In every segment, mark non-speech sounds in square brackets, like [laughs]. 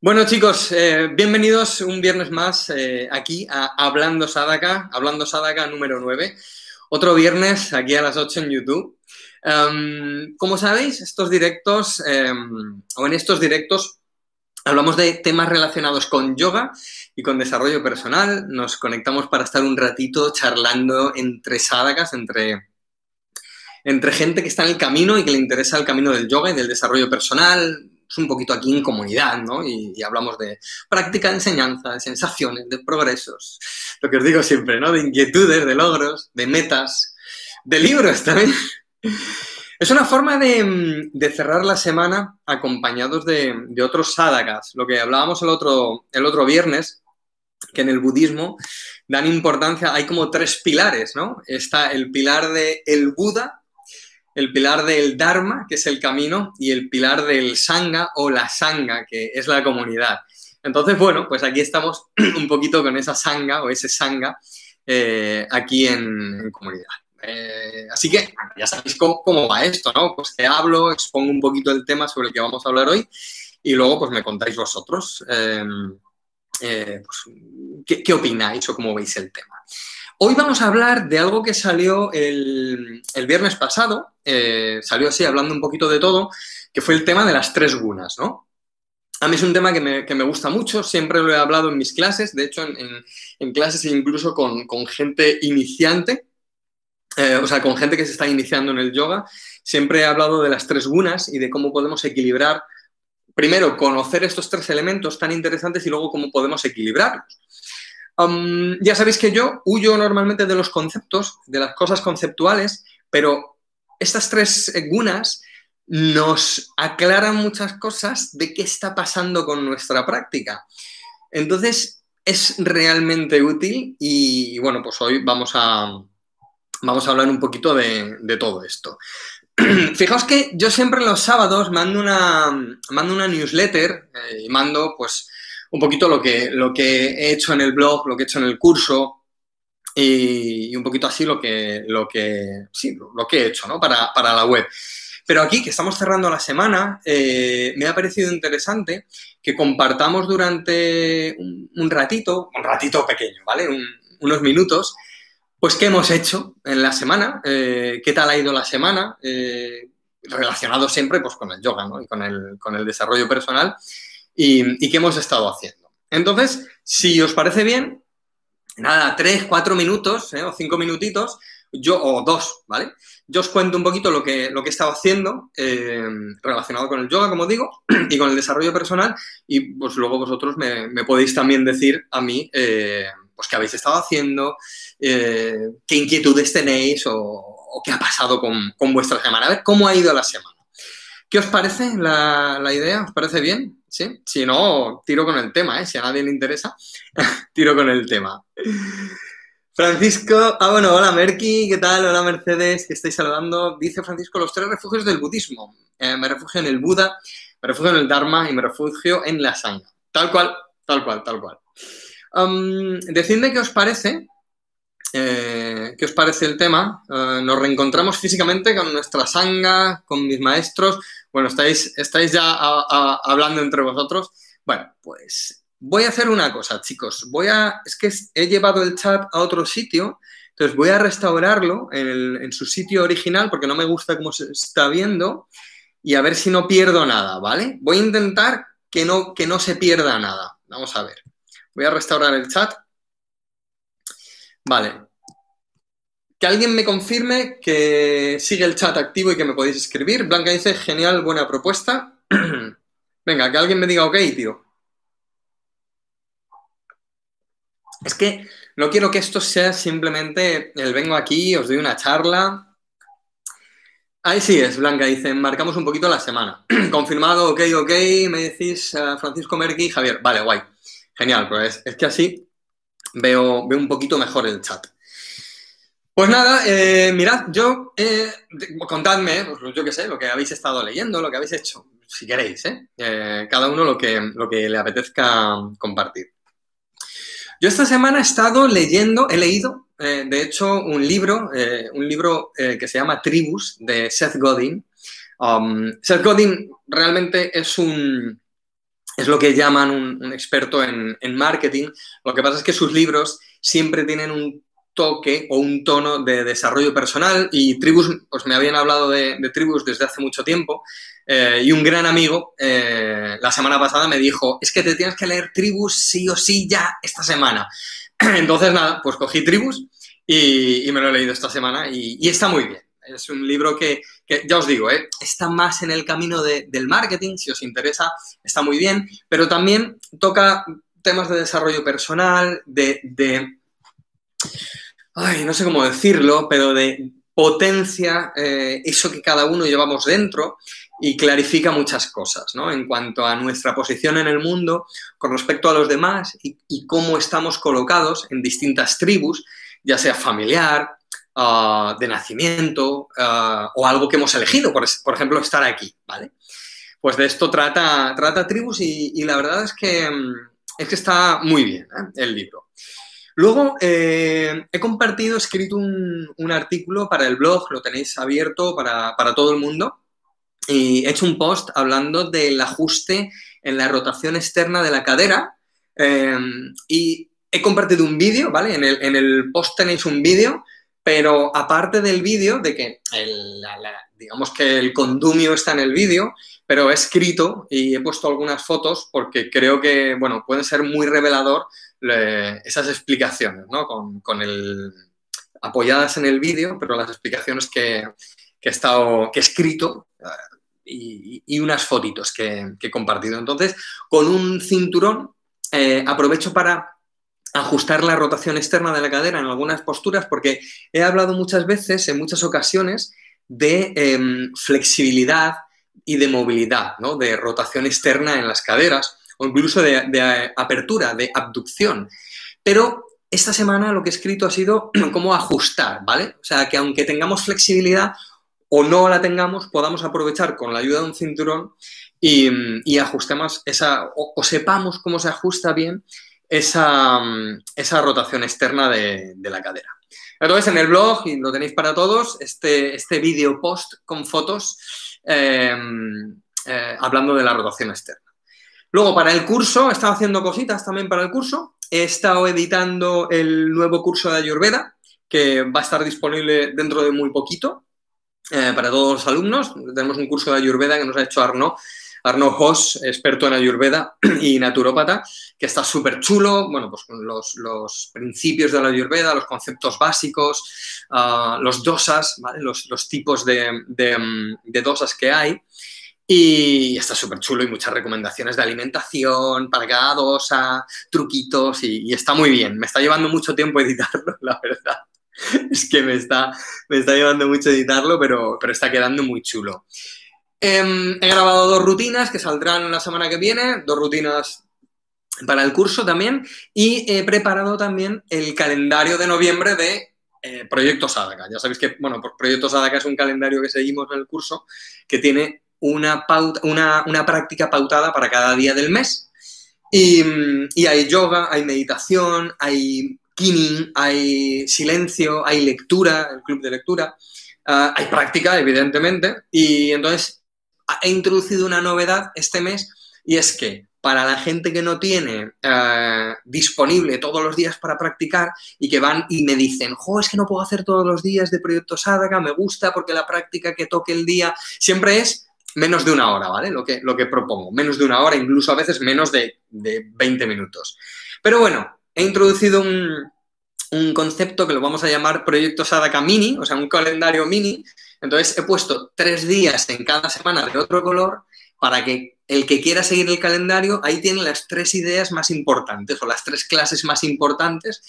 Bueno chicos, eh, bienvenidos un viernes más eh, aquí a Hablando Sadaka, Hablando Sadaka número 9. Otro viernes aquí a las 8 en YouTube. Em, como sabéis, estos directos, em, o en estos directos, hablamos de temas relacionados con yoga y con desarrollo personal. Nos conectamos para estar un ratito charlando entre sadakas, entre, entre gente que está en el camino y que le interesa el camino del yoga y del desarrollo personal, un poquito aquí en comunidad, ¿no? Y, hablamos de práctica, de enseñanza, de sensaciones, de progresos, lo que os digo siempre, ¿no? De inquietudes, de logros, de metas, de libros también. [laughs] Es una forma de, cerrar la semana acompañados de, otros sadhakas, lo que hablábamos el otro, el otro viernes, que en el budismo dan importancia, hay como tres pilares, ¿no? Está el pilar de el Buda, el pilar del Dharma, que es el camino, y el pilar del Sangha o la Sangha, que es la comunidad. Entonces, bueno, pues aquí estamos [clears throat] un poquito con esa Sangha o ese Sangha eh, aquí en, comunidad. Eh, así que ya sabéis cómo, va esto, ¿no? Pues te hablo, expongo un poquito el tema sobre el que vamos a hablar hoy y luego pues me contáis vosotros eh, pues, ¿qué, ¿qué, opináis o cómo veis el tema. Hoy vamos a hablar de algo que salió el, viernes pasado, eh, salió así hablando un poquito de todo, que fue el tema de las tres gunas, ¿no? A mí es un tema que me, gusta mucho, siempre lo he hablado en mis clases, de hecho en, clases incluso con, gente iniciante, eh, o sea, con gente que se está iniciando en el yoga, siempre he hablado de las tres gunas y de cómo podemos equilibrar, primero, conocer estos tres elementos tan interesantes y luego cómo podemos equilibrarlos ya sabéis que yo huyo normalmente de los conceptos, de las cosas conceptuales, pero estas tres gunas nos aclaran muchas cosas de qué está pasando con nuestra práctica. Entonces, es realmente útil y, bueno, pues hoy vamos a, vamos a hablar un poquito de, todo esto. [clears throat] Fijaos que yo siempre los sábados mando una, mando una newsletter eh, y mando pues un poquito lo que, lo que he hecho en el blog, lo que he hecho en el curso y, un poquito así lo que, lo que, sí, lo que he hecho ¿no? para, la web. Pero aquí, que estamos cerrando la semana, eh, me ha parecido interesante que compartamos durante un, ratito, un ratito pequeño, ¿vale? unos minutos, pues qué hemos hecho en la semana, eh, qué tal ha ido la semana, eh, relacionado siempre pues, con el yoga ¿no? y con el, con el desarrollo personal y, qué hemos estado haciendo. Entonces, si os parece bien, nada, tres, cuatro minutos ¿eh? o cinco minutitos, yo, o dos, ¿vale? Yo os cuento un poquito lo que, lo que he estado haciendo eh, relacionado con el yoga, como digo, [clears throat] y con el desarrollo personal, y pues luego vosotros me, podéis también decir a mí, eh, pues qué habéis estado haciendo, qué inquietudes tenéis o, qué ha pasado con, vuestra semana. A ver cómo ha ido la semana. ¿Qué os parece la, idea? ¿Os parece bien? ¿sí? Si no, tiro con el tema, ¿eh? Si a nadie le interesa, [laughs] tiro con el tema. Francisco, ah, bueno, hola Merky, ¿qué tal? Hola Mercedes, que estáis saludando. Dice Francisco, los tres refugios del budismo. Eh, me refugio en el Buda, me refugio en el Dharma y me refugio en la Sangha. Tal cual, tal cual, tal cual. Um, decidme qué os parece, eh, qué os parece el tema. Eh, nos reencontramos físicamente con nuestra Sangha, con mis maestros. Bueno, estáis, estáis ya hablando entre vosotros. Bueno, pues voy a hacer una cosa, chicos. Voy a. Es que he llevado el chat a otro sitio. Entonces voy a restaurarlo en, su sitio original porque no me gusta cómo se está viendo y a ver si no pierdo nada, ¿vale? Voy a intentar que no, que no se pierda nada. Vamos a ver. Voy a restaurar el chat. Vale, que alguien me confirme que sigue el chat activo y que me podéis escribir. Blanca dice, genial, buena propuesta. [clears throat] Venga, que alguien me diga ok, tío. Es que no quiero que esto sea simplemente el vengo aquí, os doy una charla. Ahí sí es, Blanca dice, marcamos un poquito la semana. [clears throat] Confirmado, ok, ok, me decís uh, Francisco Merqui, Javier. Vale, guay. Genial, pues es que así veo, veo un poquito mejor el chat. Pues nada, eh, mirad, yo, eh, contadme, pues yo qué sé, lo que habéis estado leyendo, lo que habéis hecho, si queréis, ¿eh? ¿eh? cada uno lo que, lo que le apetezca compartir. Yo esta semana he estado leyendo, he leído, de hecho, un libro, un libro que se llama Tribus, de Seth Godin. Um, Seth Godin realmente es un, es lo que llaman un, experto en, marketing. Lo que pasa es que sus libros siempre tienen un toque o un tono de desarrollo personal y Tribus, pues me habían hablado de, Tribus desde hace mucho tiempo eh, y un gran amigo eh, la semana pasada me dijo, es que te tienes que leer Tribus sí o sí ya esta semana. [clears throat] Entonces nada, pues cogí Tribus y, me lo he leído esta semana y está muy bien. Es un libro que, ya os digo, ¿eh? está más en el camino del marketing, si os interesa, está muy bien, pero también toca temas de desarrollo personal, de, ay, no sé cómo decirlo, pero de potencia eh, eso que cada uno llevamos dentro y clarifica muchas cosas, ¿no? En cuanto a nuestra posición en el mundo con respecto a los demás y, cómo estamos colocados en distintas tribus, ya sea familiar, Ah, de nacimiento ah, o algo que hemos elegido, por, ejemplo, estar aquí, ¿vale? Pues de esto trata, trata Tribus y, la verdad es que, mm, es que está muy bien ¿eh? el libro. Luego eh, he compartido, he escrito un, artículo para el blog, lo tenéis abierto para, todo el mundo, y he hecho un post hablando del ajuste en la rotación externa de la cadera eh, y he compartido un vídeo, ¿vale? En el, en el post tenéis un vídeo pero aparte del vídeo, de que digamos que el condumio está en el vídeo, pero he escrito y he puesto algunas fotos porque creo que, bueno, puede ser muy revelador esas explicaciones, ¿no? Con, el, apoyadas en el vídeo, pero las explicaciones que, he, estado, que escrito eh, y, unas fotitos que, he compartido. Entonces, con un cinturón, eh, aprovecho para ajustar la rotación externa de la cadera en algunas posturas, porque he hablado muchas veces, en muchas ocasiones, de em, flexibilidad y de movilidad, ¿no? de rotación externa en las caderas o incluso de, apertura, de abducción. Pero esta semana lo que he escrito ha sido [clears throat] cómo ajustar, ¿vale? O sea, que aunque tengamos flexibilidad o no la tengamos, podamos aprovechar con la ayuda de un cinturón y, ajustemos esa, o sepamos cómo se ajusta bien esa, esa rotación externa de, la cadera. Entonces, en el blog, y lo tenéis para todos, este, este vídeo post con fotos em, eh, hablando de la rotación externa. Luego, para el curso, he estado haciendo cositas también para el curso. He estado editando el nuevo curso de Ayurveda, que va a estar disponible dentro de muy poquito eh, para todos los alumnos. Tenemos un curso de Ayurveda que nos ha hecho Arno Arno Hoss, experto en Ayurveda [clears throat] y naturópata, que está súper chulo, bueno, pues con los, principios de la Ayurveda, los conceptos básicos, ah, los dosas, los, tipos de, dosas que hay. Y está súper chulo y muchas recomendaciones de alimentación para cada dosa, truquitos y, está muy bien. Me está llevando mucho tiempo [laughs] editarlo, la verdad. Es que me está, me está llevando mucho editarlo, pero, pero está quedando muy chulo. Em, he grabado dos rutinas que saldrán la semana que viene, dos rutinas para el curso también, y he preparado también el calendario de noviembre de eh, Proyecto Sadaka. Ya sabéis que, bueno, Proyecto Sadaka es un calendario que seguimos en el curso que tiene una, pauta, una, práctica pautada para cada día del mes. Y, hay yoga, hay meditación, hay kinning, hay silencio, hay lectura, el club de lectura, ah, hay práctica, evidentemente, y entonces he introducido una novedad este mes y es que para la gente que no tiene eh, disponible todos los días para practicar y que van y me dicen, jo, es que no puedo hacer todos los días de proyecto Sadaka, me gusta porque la práctica que toque el día siempre es menos de una hora, ¿vale? Lo que, lo que propongo, menos de una hora, incluso a veces menos de, de 20 minutos. Pero bueno, he introducido un, un concepto que lo vamos a llamar Proyecto Sadaka Mini, o sea, un calendario mini. Entonces he puesto tres días en cada semana de otro color para que el que quiera seguir el calendario, ahí tiene las tres ideas más importantes o las tres clases más importantes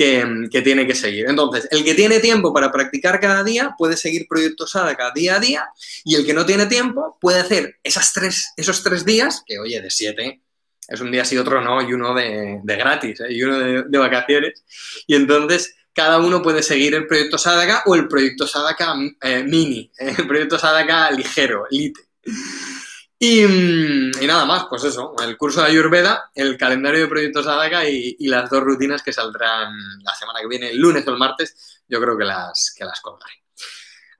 que, tiene que seguir. Entonces, el que tiene tiempo para practicar cada día puede seguir Proyecto Sadaka día a día y el que no tiene tiempo puede hacer esas tres, esos tres días, que oye, de siete es un día sí, otro no, y uno de, gratis, ¿eh? y uno de, vacaciones. Y entonces cada uno puede seguir el proyecto Sadaka o el proyecto Sadaka eh, mini, [laughs] el proyecto Sadaka ligero, elite. Y, nada más, pues eso, el curso de Ayurveda, el calendario de proyectos Sadaka y, las dos rutinas que saldrán la semana que viene, el lunes o el martes, yo creo que las, que las colgaré.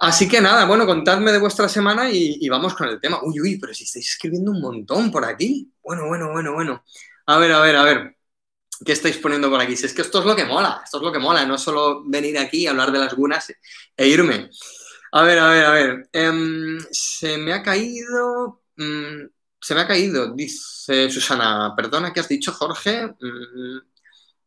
Así que nada, bueno, contadme de vuestra semana y, vamos con el tema. Uy, uy, pero si estáis escribiendo un montón por aquí. Bueno, bueno, bueno, bueno. A ver, a ver, a ver. ¿Qué estáis poniendo por aquí? Si es que esto es lo que mola, esto es lo que mola, no solo venir aquí y hablar de las gunas e irme. A ver, a ver, a ver. Em, se me ha caído. Mm, se me ha caído, dice Susana. Perdona, ¿qué has dicho, Jorge? Mm,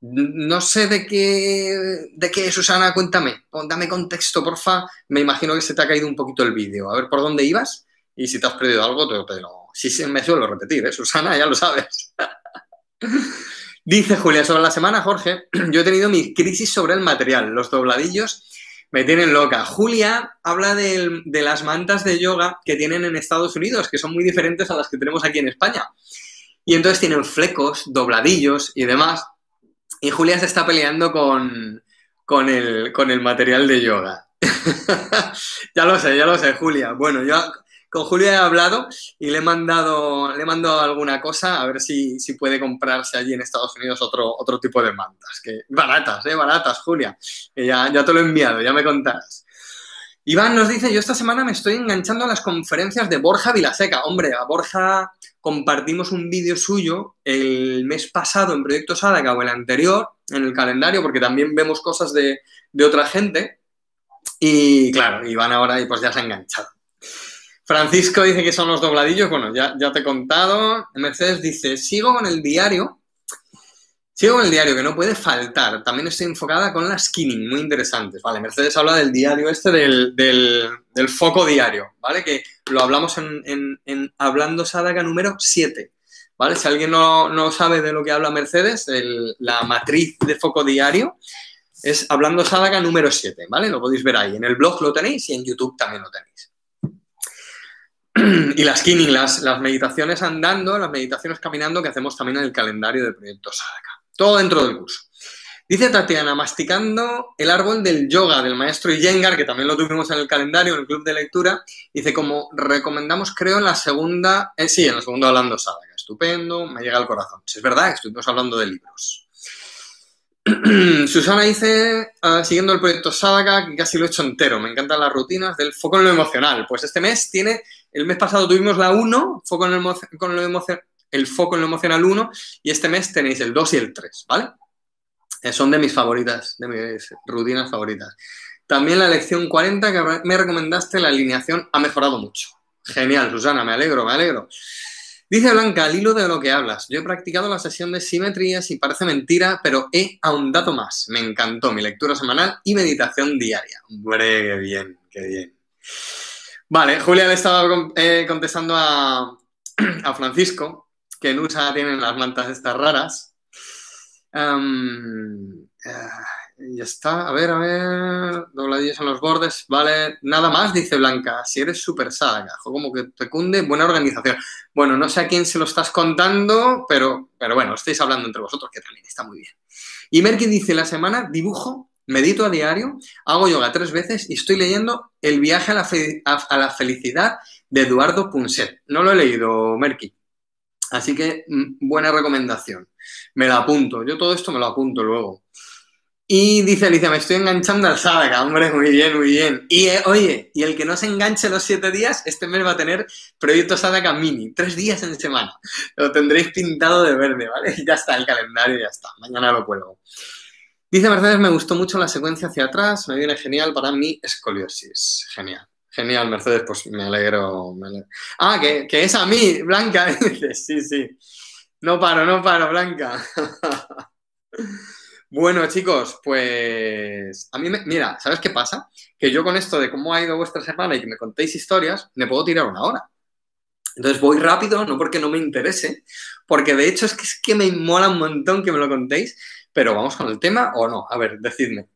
no sé de qué, de qué, Susana, cuéntame. Dame contexto, porfa. Me imagino que se te ha caído un poquito el vídeo. A ver por dónde ibas y si te has perdido algo, te, lo... Sí, sí, me suelo repetir, ¿eh? Susana, ya lo sabes. [laughs] Dice Julia, sobre la semana, Jorge, [clears throat] yo he tenido mi crisis sobre el material. Los dobladillos me tienen loca. Julia habla de, las mantas de yoga que tienen en Estados Unidos, que son muy diferentes a las que tenemos aquí en España. Y entonces tienen flecos, dobladillos y demás. Y Julia se está peleando con, el, con el material de yoga. [laughs] ya lo sé, ya lo sé, Julia. Bueno, yo con Julia he hablado y le he mandado, le he mandado alguna cosa a ver si, si puede comprarse allí en Estados Unidos otro, otro tipo de mantas. Que, baratas, eh, baratas, Julia. ya, te lo he enviado, ya me contarás. Iván nos dice, yo esta semana me estoy enganchando a las conferencias de Borja Vilaseca. Hombre, a Borja compartimos un vídeo suyo el mes pasado en Proyecto Sádaga o el anterior en el calendario, porque también vemos cosas de, otra gente. Y claro, Iván ahora pues ya se ha enganchado. Francisco dice que son los dobladillos. Bueno, ya, te he contado. Mercedes dice, sigo con el diario Sigo con el diario, que no puede faltar. También estoy enfocada con las skinning, muy interesantes. Vale, Mercedes habla del diario este, del, foco diario, ¿vale? Que lo hablamos en, Hablando Sádaga número 7, ¿vale? Si alguien no, no, sabe de lo que habla Mercedes, la matriz de foco diario es Hablando Sádaga número 7, ¿vale? Lo podéis ver ahí. En el blog lo tenéis y en YouTube también lo tenéis. [clears throat] y las skinning, las, meditaciones andando, las meditaciones caminando que hacemos también en el calendario de Proyecto Sádaga. Todo dentro del curso. Dice Tatiana, masticando el árbol del yoga del maestro Iyengar, que también lo tuvimos en el calendario, en el club de lectura, dice, como recomendamos, creo, en la segunda, eh, sí, en la segunda hablando Sádaga. Estupendo, me llega al corazón. es verdad, estuvimos hablando de libros. [clears throat] Susana dice, ah, siguiendo el proyecto Sádaga, que casi lo he hecho entero, me encantan las rutinas del foco en lo emocional. Pues este mes tiene, el mes pasado tuvimos la 1, foco en con el foco en lo emocional 1 y este mes tenéis el 2 y el 3, ¿vale? Eh, son de mis favoritas, de mis rutinas favoritas. También la lección 40 que me recomendaste, la alineación ha mejorado mucho. Genial, Susana, me alegro, me alegro. Dice Blanca, al hilo de lo que hablas, yo he practicado la sesión de simetrías y parece mentira, pero he ahondado más. Me encantó mi lectura semanal y meditación diaria. Hombre, qué bien, qué bien. Vale, Julia le estaba eh, contestando a, [clears throat] a Francisco que en USA tienen las mantas estas raras. Um, ya está, a ver, a ver, dobladillos en los bordes, vale, nada más, dice Blanca, si eres súper saga, como que te cunde, buena organización. Bueno, no sé a quién se lo estás contando, pero, pero bueno, estáis hablando entre vosotros, que también está muy bien. Y Merkin dice, la semana dibujo, medito a diario, hago yoga tres veces y estoy leyendo El viaje a la, felicidad de Eduardo Punset. No lo he leído, Merkin. Así que mm, buena recomendación. Me la apunto. Yo todo esto me lo apunto luego. Y dice Alicia, me estoy enganchando al Sadaka. Hombre, muy bien, muy bien. Y eh, oye, y el que no se enganche los siete días, este mes va a tener proyecto Sadaka Mini. Tres días en semana. Lo tendréis pintado de verde, ¿vale? [laughs] Ya está el calendario, ya está. Mañana lo cuelgo. Dice Mercedes, me gustó mucho la secuencia hacia atrás. Me viene genial para mi escoliosis. Genial. Genial, Mercedes, pues me alegro. Ah, que, es a mí, Blanca. [laughs] Sí, sí. No paro, no paro, Blanca. [laughs] bueno, chicos, pues a mí, me... mira, ¿sabes qué pasa? Que yo con esto de cómo ha ido vuestra semana y que me contéis historias, me puedo tirar una hora. Entonces voy rápido, no porque no me interese, porque de hecho es que, es que me mola un montón que me lo contéis, pero vamos con el tema o no. A ver, decidme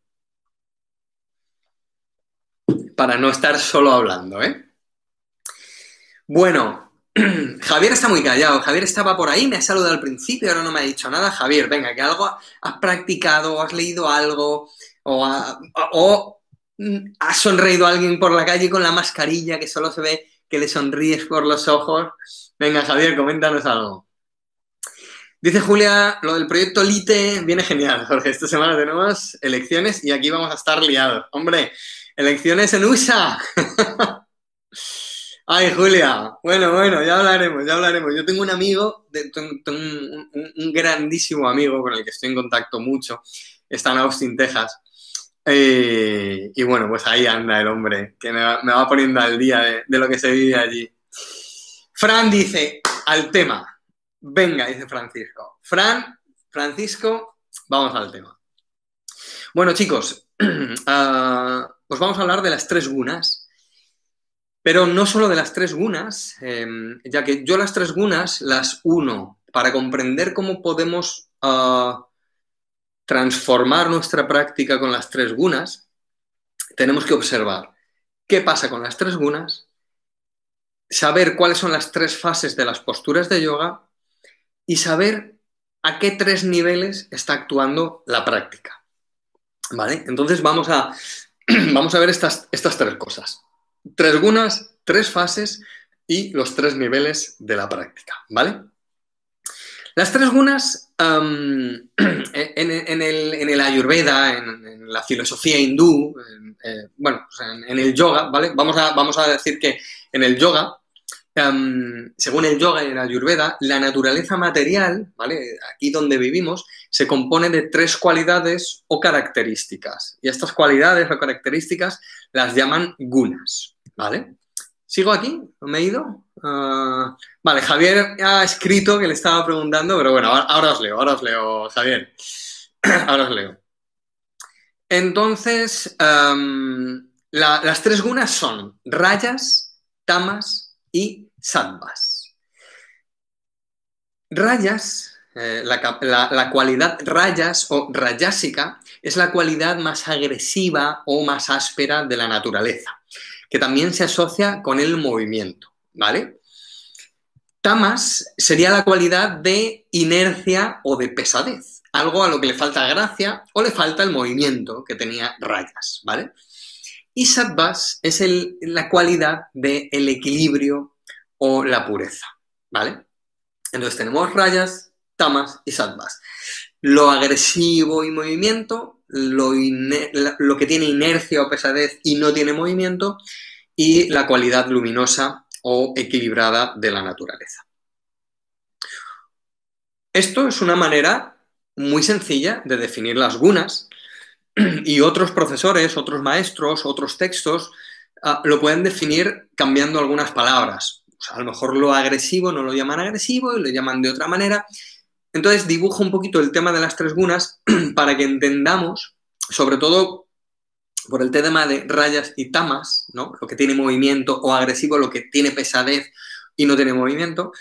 para no estar solo hablando, ¿eh? Bueno, [clears throat] Javier está muy callado. Javier estaba por ahí, me ha saludado al principio, ahora no me ha dicho nada. Javier, venga, que algo has practicado, has leído algo, o, mm, has sonreído a alguien por la calle con la mascarilla que solo se ve que le sonríes por los ojos. Venga, Javier, coméntanos algo. Dice Julia, lo del proyecto LITE viene genial, Jorge. Esta semana tenemos elecciones y aquí vamos a estar liados. Hombre, elecciones en USA. [laughs] Ay, Julia. Bueno, bueno, ya hablaremos, ya hablaremos. Yo tengo un amigo, tengo, un, grandísimo amigo con el que estoy en contacto mucho. Está en Austin, Texas. Eh, y bueno, pues ahí anda el hombre, que me va, poniendo al día de, de lo que se vive allí. Fran dice, al tema. Venga, dice Francisco. Fran, Francisco, vamos al tema. Bueno, chicos, uh, [clears throat] pues vamos a hablar de las tres gunas, pero no solo de las tres gunas, em, ya que yo las tres gunas las uno para comprender cómo podemos ah, transformar nuestra práctica con las tres gunas, tenemos que observar qué pasa con las tres gunas, saber cuáles son las tres fases de las posturas de yoga y saber a qué tres niveles está actuando la práctica. ¿Vale? Entonces vamos a, [clears throat] vamos a ver estas, estas tres cosas. Tres gunas, tres fases y los tres niveles de la práctica. ¿Vale? Las tres gunas [clears throat] en, el, ayurveda, en, la filosofía hindú, eh, bueno, en, el yoga, ¿vale? Vamos a, vamos a decir que en el yoga Según el yoga y la ayurveda, la naturaleza material, ¿vale? Aquí donde vivimos, se compone de tres cualidades o características. Y estas cualidades o características las llaman gunas, ¿vale? ¿Sigo aquí? me he ido? Ah, vale, Javier ha escrito que le estaba preguntando, pero bueno, ahora, os leo, ahora os leo, Javier. [clears throat] ahora os leo. Entonces, las tres gunas son rayas, tamas y sattvas. Rayas, eh, la, cualidad rayas o rayásica es la cualidad más agresiva o más áspera de la naturaleza, que también se asocia con el movimiento, ¿vale? Tamas sería la cualidad de inercia o de pesadez, algo a lo que le falta gracia o le falta el movimiento que tenía rayas, ¿vale? Y sattvas es la cualidad del el equilibrio o la pureza, ¿vale? Entonces tenemos rayas, tamas y sattvas. Lo agresivo y movimiento, lo, lo, que tiene inercia o pesadez y no tiene movimiento, y la cualidad luminosa o equilibrada de la naturaleza. Esto es una manera muy sencilla de definir las gunas y otros profesores, otros maestros, otros textos ah, lo pueden definir cambiando algunas palabras a lo mejor lo agresivo no lo llaman agresivo y lo llaman de otra manera. Entonces dibujo un poquito el tema de las tres gunas [clears throat] para que entendamos, sobre todo por el tema de rayas y tamas, ¿no? Lo que tiene movimiento o agresivo, lo que tiene pesadez y no tiene movimiento.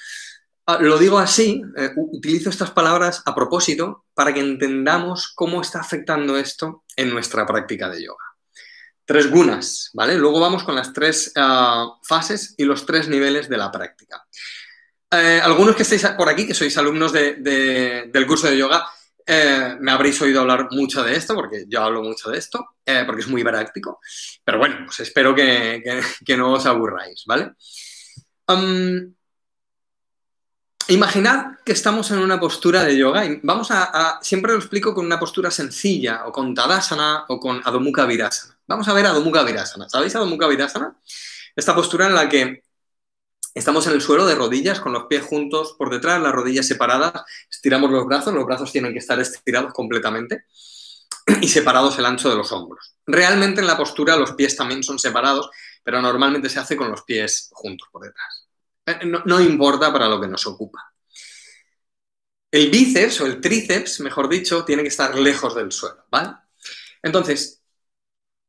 Ah, lo digo así, eh, utilizo estas palabras a propósito para que entendamos cómo está afectando esto en nuestra práctica de yoga tres gunas, ¿vale? Luego vamos con las tres ah, fases y los tres niveles de la práctica. Eh, algunos que estáis por aquí, que sois alumnos del curso de yoga, eh, me habréis oído hablar mucho de esto, porque yo hablo mucho de esto, eh, porque es muy práctico. Pero bueno, pues espero que, no os aburráis, ¿vale? Imaginad que estamos en una postura de yoga y vamos a, siempre lo explico con una postura sencilla o con Tadasana o con Adho Mukha Virasana. Vamos a ver Adho Mukha Virasana. ¿Sabéis Adho Mukha Virasana? Esta postura en la que estamos en el suelo de rodillas con los pies juntos por detrás, las rodillas separadas, estiramos los brazos, los brazos tienen que estar estirados completamente y separados el ancho de los hombros. Realmente en la postura los pies también son separados, pero normalmente se hace con los pies juntos por detrás. Eh, no, importa para lo que nos ocupa. El bíceps o el tríceps, mejor dicho, tiene que estar lejos del suelo, ¿vale? Entonces,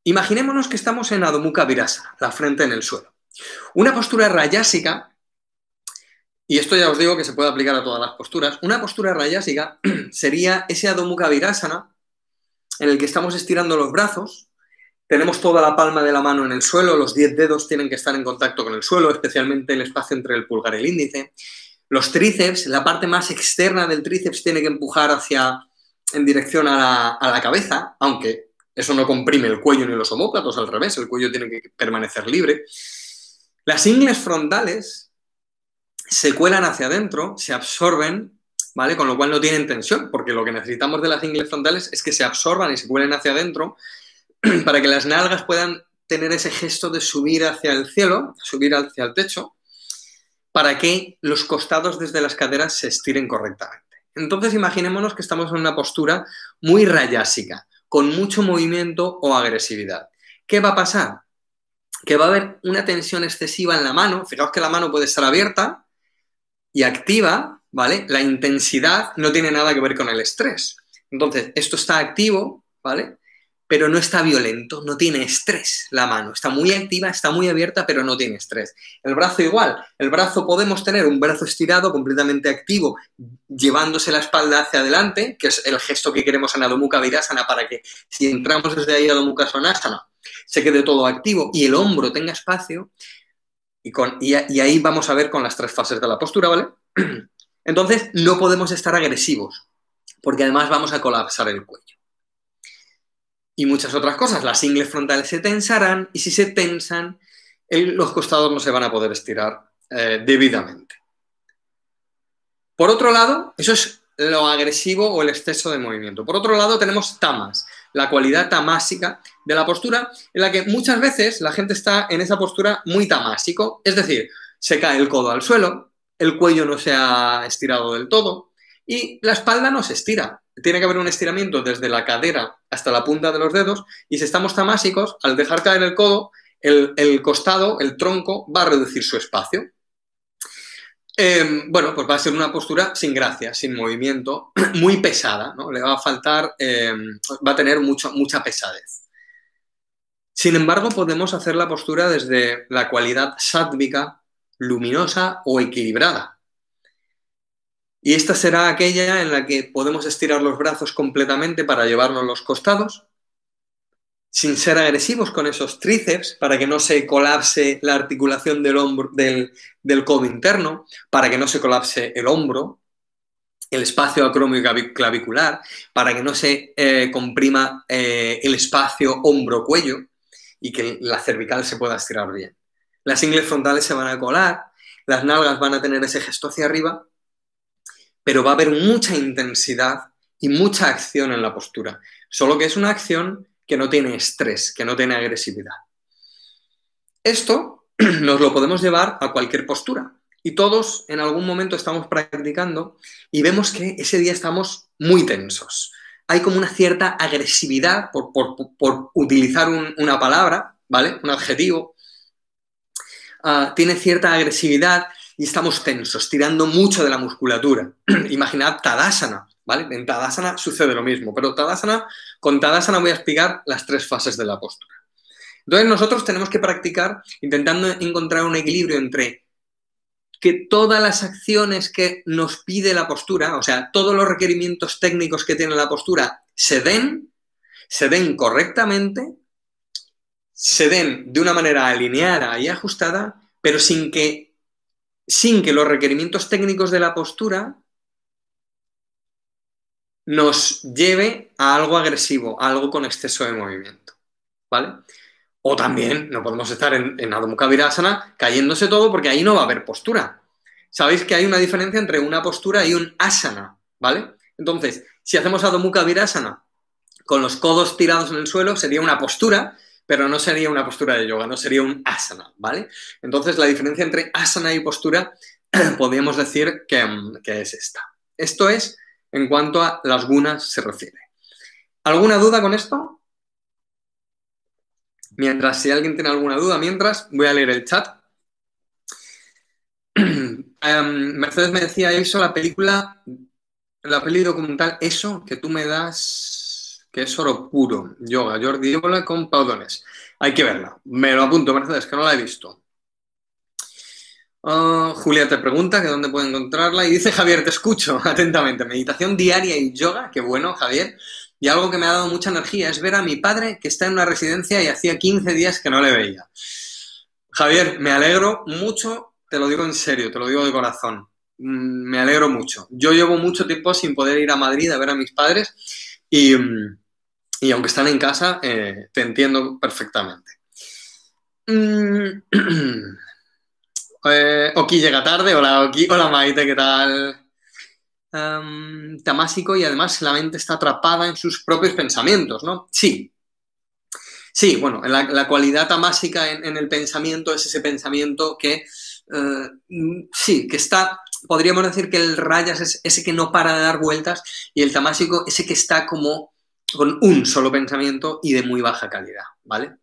imaginémonos que estamos en Adho Mukha Virasana, la frente en el suelo. Una postura rayásica, y esto ya os digo que se puede aplicar a todas las posturas, una postura rayásica [clears throat] sería ese Adho Mukha Virasana en el que estamos estirando los brazos, tenemos toda la palma de la mano en el suelo, los 10 dedos tienen que estar en contacto con el suelo, especialmente el espacio entre el pulgar y el índice. Los tríceps, la parte más externa del tríceps tiene que empujar hacia en dirección a la, cabeza, aunque eso no comprime el cuello ni los homóplatos, al revés, el cuello tiene que permanecer libre. Las ingles frontales se cuelan hacia adentro, se absorben ¿vale? Con lo cual no tienen tensión, porque lo que necesitamos de las ingles frontales es que se absorban y se cuelen hacia adentro [clears throat] para que las nalgas puedan tener ese gesto de subir hacia el cielo, subir hacia el techo, para que los costados desde las caderas se estiren correctamente. Entonces imaginémonos que estamos en una postura muy rayásica, con mucho movimiento o agresividad. ¿Qué va a pasar? Que va a haber una tensión excesiva en la mano. Fijaos que la mano puede estar abierta y activa, ¿vale? La intensidad no tiene nada que ver con el estrés. Entonces, esto está activo, ¿vale? Pero no está violento, no tiene estrés la mano. Está muy activa, está muy abierta, pero no tiene estrés. El brazo igual. El brazo podemos tener un brazo estirado, completamente activo, llevándose la espalda hacia adelante, que es el gesto que queremos en Adho Mukha Virasana para que si entramos desde ahí a Adho Mukha Sonasana se quede todo activo y el hombro tenga espacio. Y, con, y ahí vamos a ver con las tres fases de la postura, ¿vale? [clears throat] Entonces no podemos estar agresivos, porque además vamos a colapsar el cuello y muchas otras cosas. Las ingles frontales se tensarán y si se tensan, los costados no se van a poder estirar eh, debidamente. Por otro lado, eso es lo agresivo o el exceso de movimiento. Por otro lado, tenemos tamas, la cualidad tamásica de la postura, en la que muchas veces la gente está en esa postura muy tamásico, es decir, se cae el codo al suelo, el cuello no se ha estirado del todo y la espalda no se estira tiene que haber un estiramiento desde la cadera hasta la punta de los dedos y si estamos tamásicos, al dejar caer el codo, el, costado, el tronco, va a reducir su espacio. Em, bueno, pues va a ser una postura sin gracia, sin movimiento, [clears throat] muy pesada, ¿no? Le va a faltar, em, va a tener mucha pesadez. Sin embargo, podemos hacer la postura desde la cualidad sádvica, luminosa o equilibrada. Y esta será aquella en la que podemos estirar los brazos completamente para llevarnos los costados, sin ser agresivos con esos tríceps, para que no se colapse la articulación del, hombro, del, codo interno, para que no se colapse el hombro, el espacio acrómico clavicular, para que no se eh, comprima eh, el espacio hombro-cuello y que la cervical se pueda estirar bien. Las ingles frontales se van a colar, las nalgas van a tener ese gesto hacia arriba pero va a haber mucha intensidad y mucha acción en la postura. Solo que es una acción que no tiene estrés, que no tiene agresividad. Esto [clears throat] nos lo podemos llevar a cualquier postura. Y todos en algún momento estamos practicando y vemos que ese día estamos muy tensos. Hay como una cierta agresividad por, utilizar una palabra, ¿vale? Un adjetivo. Ah, tiene cierta agresividad y estamos tensos, tirando mucho de la musculatura. [clears throat] Imaginad Tadasana, ¿vale? En Tadasana sucede lo mismo, pero Tadasana, con Tadasana voy a explicar las tres fases de la postura. Entonces nosotros tenemos que practicar intentando encontrar un equilibrio entre que todas las acciones que nos pide la postura, o sea, todos los requerimientos técnicos que tiene la postura, se den, se den correctamente, se den de una manera alineada y ajustada, pero sin que sin que los requerimientos técnicos de la postura nos lleve a algo agresivo, a algo con exceso de movimiento. ¿Vale? O también no podemos estar en, en Virasana cayéndose todo porque ahí no va a haber postura. Sabéis que hay una diferencia entre una postura y un asana, ¿vale? Entonces, si hacemos Adho Virasana con los codos tirados en el suelo, sería una postura, pero no sería una postura de yoga, no sería un asana, ¿vale? Entonces, la diferencia entre asana y postura [clears throat] podríamos decir que, es esta. Esto es en cuanto a las gunas se refiere. ¿Alguna duda con esto? Mientras, si alguien tiene alguna duda, mientras, voy a leer el chat. [clears throat] Em, Mercedes me decía eso, la película, la peli documental, eso que tú me das que es oro puro. Yoga, Jordi Ébola con paudones. Hay que verla. Me lo apunto, Mercedes, que no la he visto. Ah, Julia te pregunta que dónde puede encontrarla y dice Javier, te escucho [laughs] atentamente. Meditación diaria y yoga, qué bueno, Javier. Y algo que me ha dado mucha energía es ver a mi padre que está en una residencia y hacía 15 días que no le veía. Javier, me alegro mucho, te lo digo en serio, te lo digo de corazón. Mm, me alegro mucho. Yo llevo mucho tiempo sin poder ir a Madrid a ver a mis padres y, mm, y aunque están en casa, eh, te entiendo perfectamente. Mm, [clears throat] eh, Oki llega tarde. Hola, Oki. Hola, Maite, ¿qué tal? em, tamásico y además la mente está atrapada en sus propios pensamientos, ¿no? Sí. Sí, bueno, la, cualidad tamásica en, el pensamiento es ese pensamiento que, eh, sí, que está, podríamos decir que el rayas es ese que no para de dar vueltas y el tamásico ese que está como con un solo pensamiento y de muy baja calidad, ¿vale?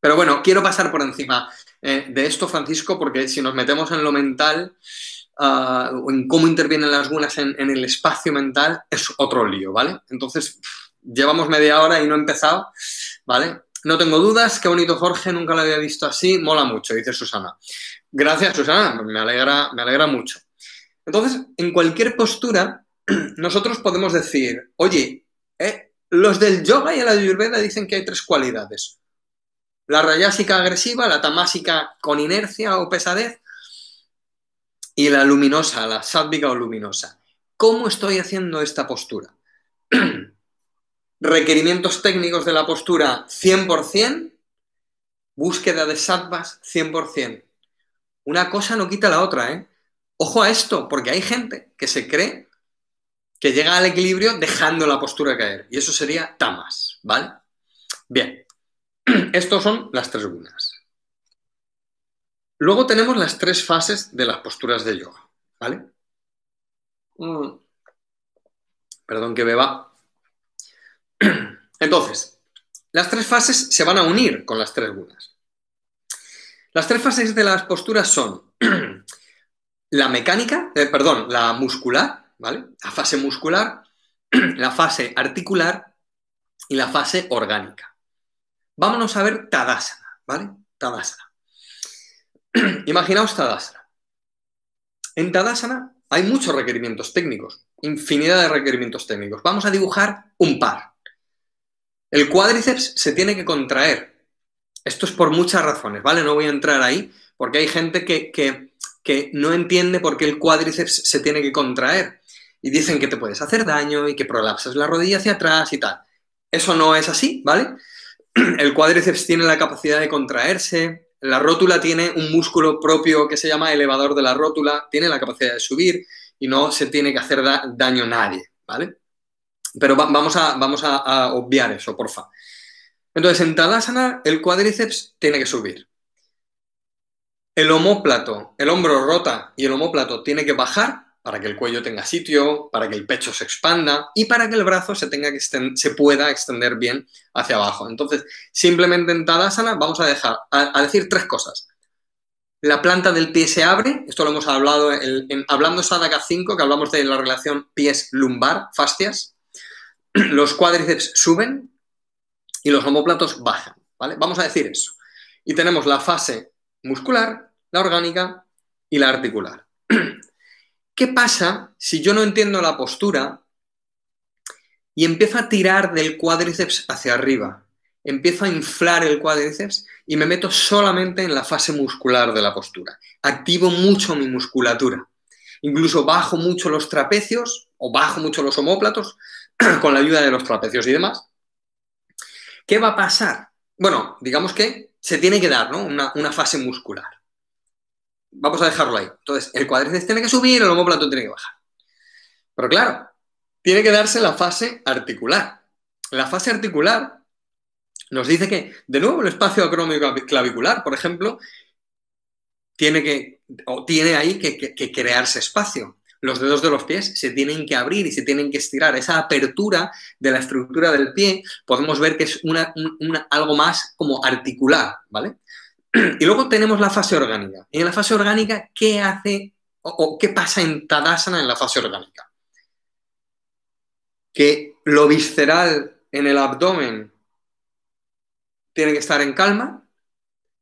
Pero bueno, quiero pasar por encima eh, de esto, Francisco, porque si nos metemos en lo mental o en cómo intervienen las gunas en, el espacio mental, es otro lío, ¿vale? Entonces, llevamos media hora y no he empezado, ¿vale? No tengo dudas, qué bonito Jorge, nunca lo había visto así, mola mucho, dice Susana. Gracias, Susana, me alegra, me alegra mucho. Entonces, en cualquier postura, [clears throat] nosotros podemos decir, oye, eh, los del yoga y la ayurveda dicen que hay tres cualidades la rayásica agresiva, la tamásica con inercia o pesadez y la luminosa, la sádvica o luminosa. ¿Cómo estoy haciendo esta postura? [clears throat] Requerimientos técnicos de la postura 100%, búsqueda de sattvas 100%. Una cosa no quita la otra, ¿eh? Ojo a esto, porque hay gente que se cree que llega al equilibrio dejando la postura caer. Y eso sería tamas, ¿vale? Bien. [clears throat] Estos son las tres gunas. Luego tenemos las tres fases de las posturas de yoga, ¿vale? Mm. Perdón que beba. [clears throat] Entonces, las tres fases se van a unir con las tres gunas. Las tres fases de las posturas son [clears throat] la mecánica, eh, perdón, la muscular, ¿vale? La fase muscular, [clears throat] la fase articular y la fase orgánica. Vámonos a ver Tadasana, ¿vale? Tadasana. [clears throat] Imaginaos Tadasana. En Tadasana hay muchos requerimientos técnicos, infinidad de requerimientos técnicos. Vamos a dibujar un par. El cuádriceps se tiene que contraer. Esto es por muchas razones, ¿vale? No voy a entrar ahí porque hay gente que, que no entiende por qué el cuádriceps se tiene que contraer. Y dicen que te puedes hacer daño y que prolapsas la rodilla hacia atrás y tal. Eso no es así, ¿vale? [clears throat] el cuádriceps tiene la capacidad de contraerse, la rótula tiene un músculo propio que se llama elevador de la rótula, tiene la capacidad de subir y no se tiene que hacer daño a nadie, ¿vale? Pero vamos, a, vamos a, obviar eso, porfa. Entonces, en Tadasana, el cuádriceps tiene que subir. El homóplato, el hombro rota y el homóplato tiene que bajar para que el cuello tenga sitio, para que el pecho se expanda y para que el brazo se, pueda extender bien hacia abajo. Entonces, simplemente en Tadasana vamos a dejar a, decir tres cosas. La planta del pie se abre, esto lo hemos hablado Hablando Sadaka 5, que hablamos de la relación pies-lumbar, fascias. [clears throat] Los cuádriceps suben y los homóplatos bajan. ¿vale? Vamos a decir eso. Y tenemos la fase muscular, la orgánica y la articular. [clears throat] ¿Qué pasa si yo no entiendo la postura y empiezo a tirar del cuádriceps hacia arriba? Empiezo a inflar el cuádriceps y me meto solamente en la fase muscular de la postura. Activo mucho mi musculatura. Incluso bajo mucho los trapecios o bajo mucho los homóplatos [clears throat] con la ayuda de los trapecios y demás. ¿Qué va a pasar? Bueno, digamos que se tiene que dar una, una fase muscular vamos a dejarlo ahí. Entonces, el cuádriceps tiene que subir, el homóplato tiene que bajar. Pero claro, tiene que darse la fase articular. La fase articular nos dice que, de nuevo, el espacio acrómico clavicular, por ejemplo, tiene que, o tiene ahí que, crearse espacio. Los dedos de los pies se tienen que abrir y se tienen que estirar. Esa apertura de la estructura del pie podemos ver que es algo más como articular, ¿vale? [clears throat] Y luego tenemos la fase orgánica. Y en la fase orgánica, ¿qué hace o, qué pasa en Tadasana en la fase orgánica? Que lo visceral en el abdomen tiene que estar en calma,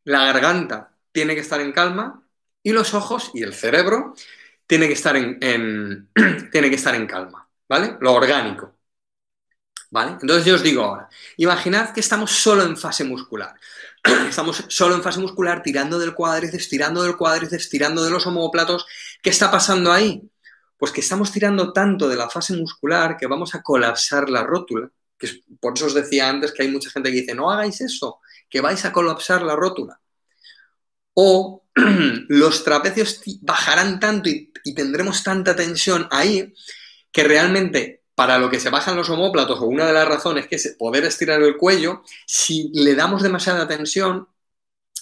la garganta tiene que estar en calma y los ojos y el cerebro tiene que estar en, [clears throat] tiene que estar en calma, ¿vale? Lo orgánico. ¿Vale? Entonces yo os digo ahora, imaginad que estamos solo en fase muscular. [clears throat] Estamos solo en fase muscular, tirando del cuádriceps, tirando del cuádriceps, tirando de los homóplatos. ¿Qué está pasando ahí? Pues que estamos tirando tanto de la fase muscular que vamos a colapsar la rótula. Que por eso os decía antes que hay mucha gente que dice, no hagáis eso, que vais a colapsar la rótula. O [clears throat] los trapecios bajarán tanto y y tendremos tanta tensión ahí que realmente para lo que se bajan los homóplatos, o una de las razones que es poder estirar el cuello, si le damos demasiada tensión,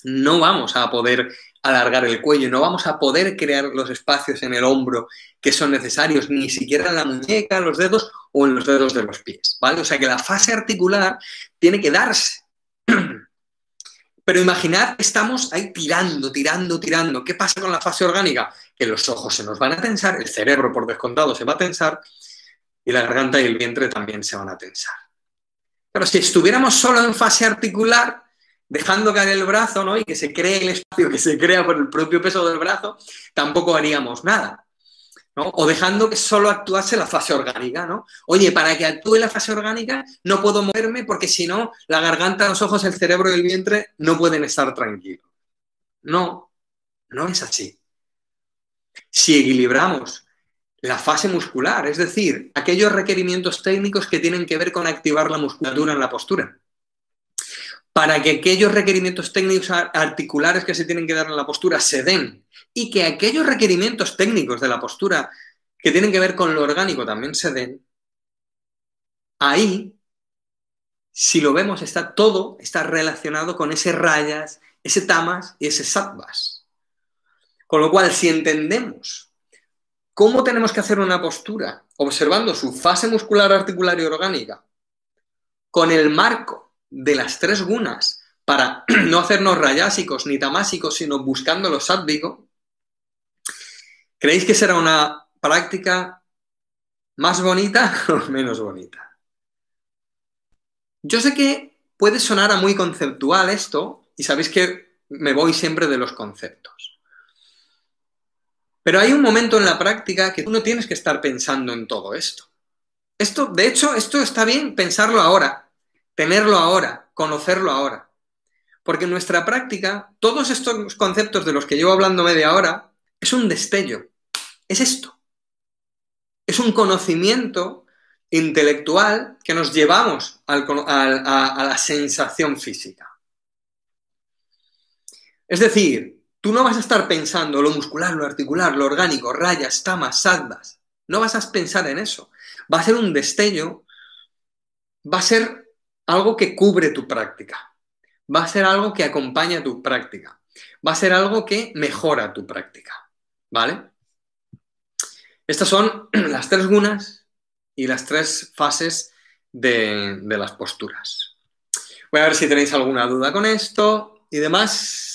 no vamos a poder alargar el cuello, no vamos a poder crear los espacios en el hombro que son necesarios, ni siquiera en la muñeca, los dedos o en los dedos de los pies, ¿vale? O sea que la fase articular tiene que darse. [clears throat] Pero imaginad que estamos ahí tirando, tirando, tirando. ¿Qué pasa con la fase orgánica? Que los ojos se nos van a tensar, el cerebro por descontado se va a tensar y la garganta y el vientre también se van a tensar. Pero si estuviéramos solo en fase articular, dejando caer el brazo ¿no? y que se cree el espacio que se crea por el propio peso del brazo, tampoco haríamos nada. O dejando que solo actuase la fase orgánica, ¿no? Oye, para que actúe la fase orgánica no puedo moverme porque si no, la garganta, los ojos, el cerebro y el vientre no pueden estar tranquilos. No, no es así. Si equilibramos la fase muscular, es decir, aquellos requerimientos técnicos que tienen que ver con activar la musculatura en la postura, para que aquellos requerimientos técnicos articulares que se tienen que dar en la postura se den y que aquellos requerimientos técnicos de la postura que tienen que ver con lo orgánico también se den, ahí, si lo vemos, está todo, está relacionado con ese rayas, ese tamas y ese sattvas. Con lo cual, si entendemos cómo tenemos que hacer una postura, observando su fase muscular, articular y orgánica, con el marco de las tres gunas, para [clears throat] no hacernos rayásicos ni tamásicos, sino buscando lo sádvico, ¿Creéis que será una práctica más bonita [laughs] o menos bonita? Yo sé que puede sonar a muy conceptual esto, y sabéis que me voy siempre de los conceptos. Pero hay un momento en la práctica que tú no tienes que estar pensando en todo esto. Esto, de hecho, esto está bien pensarlo ahora, tenerlo ahora, conocerlo ahora. Porque en nuestra práctica, todos estos conceptos de los que llevo hablando media hora, es un destello es esto. Es un conocimiento intelectual que nos llevamos a, la sensación física. Es decir, tú no vas a estar pensando lo muscular, lo articular, lo orgánico, rayas, tamas, sadvas. No vas a pensar en eso. Va a ser un destello, va a ser algo que cubre tu práctica, va a ser algo que acompaña tu práctica, va a ser algo que mejora tu práctica. ¿Vale? Estas son [clears throat] las tres gunas y las tres fases de, las posturas. Voy a ver si tenéis alguna duda con esto y demás.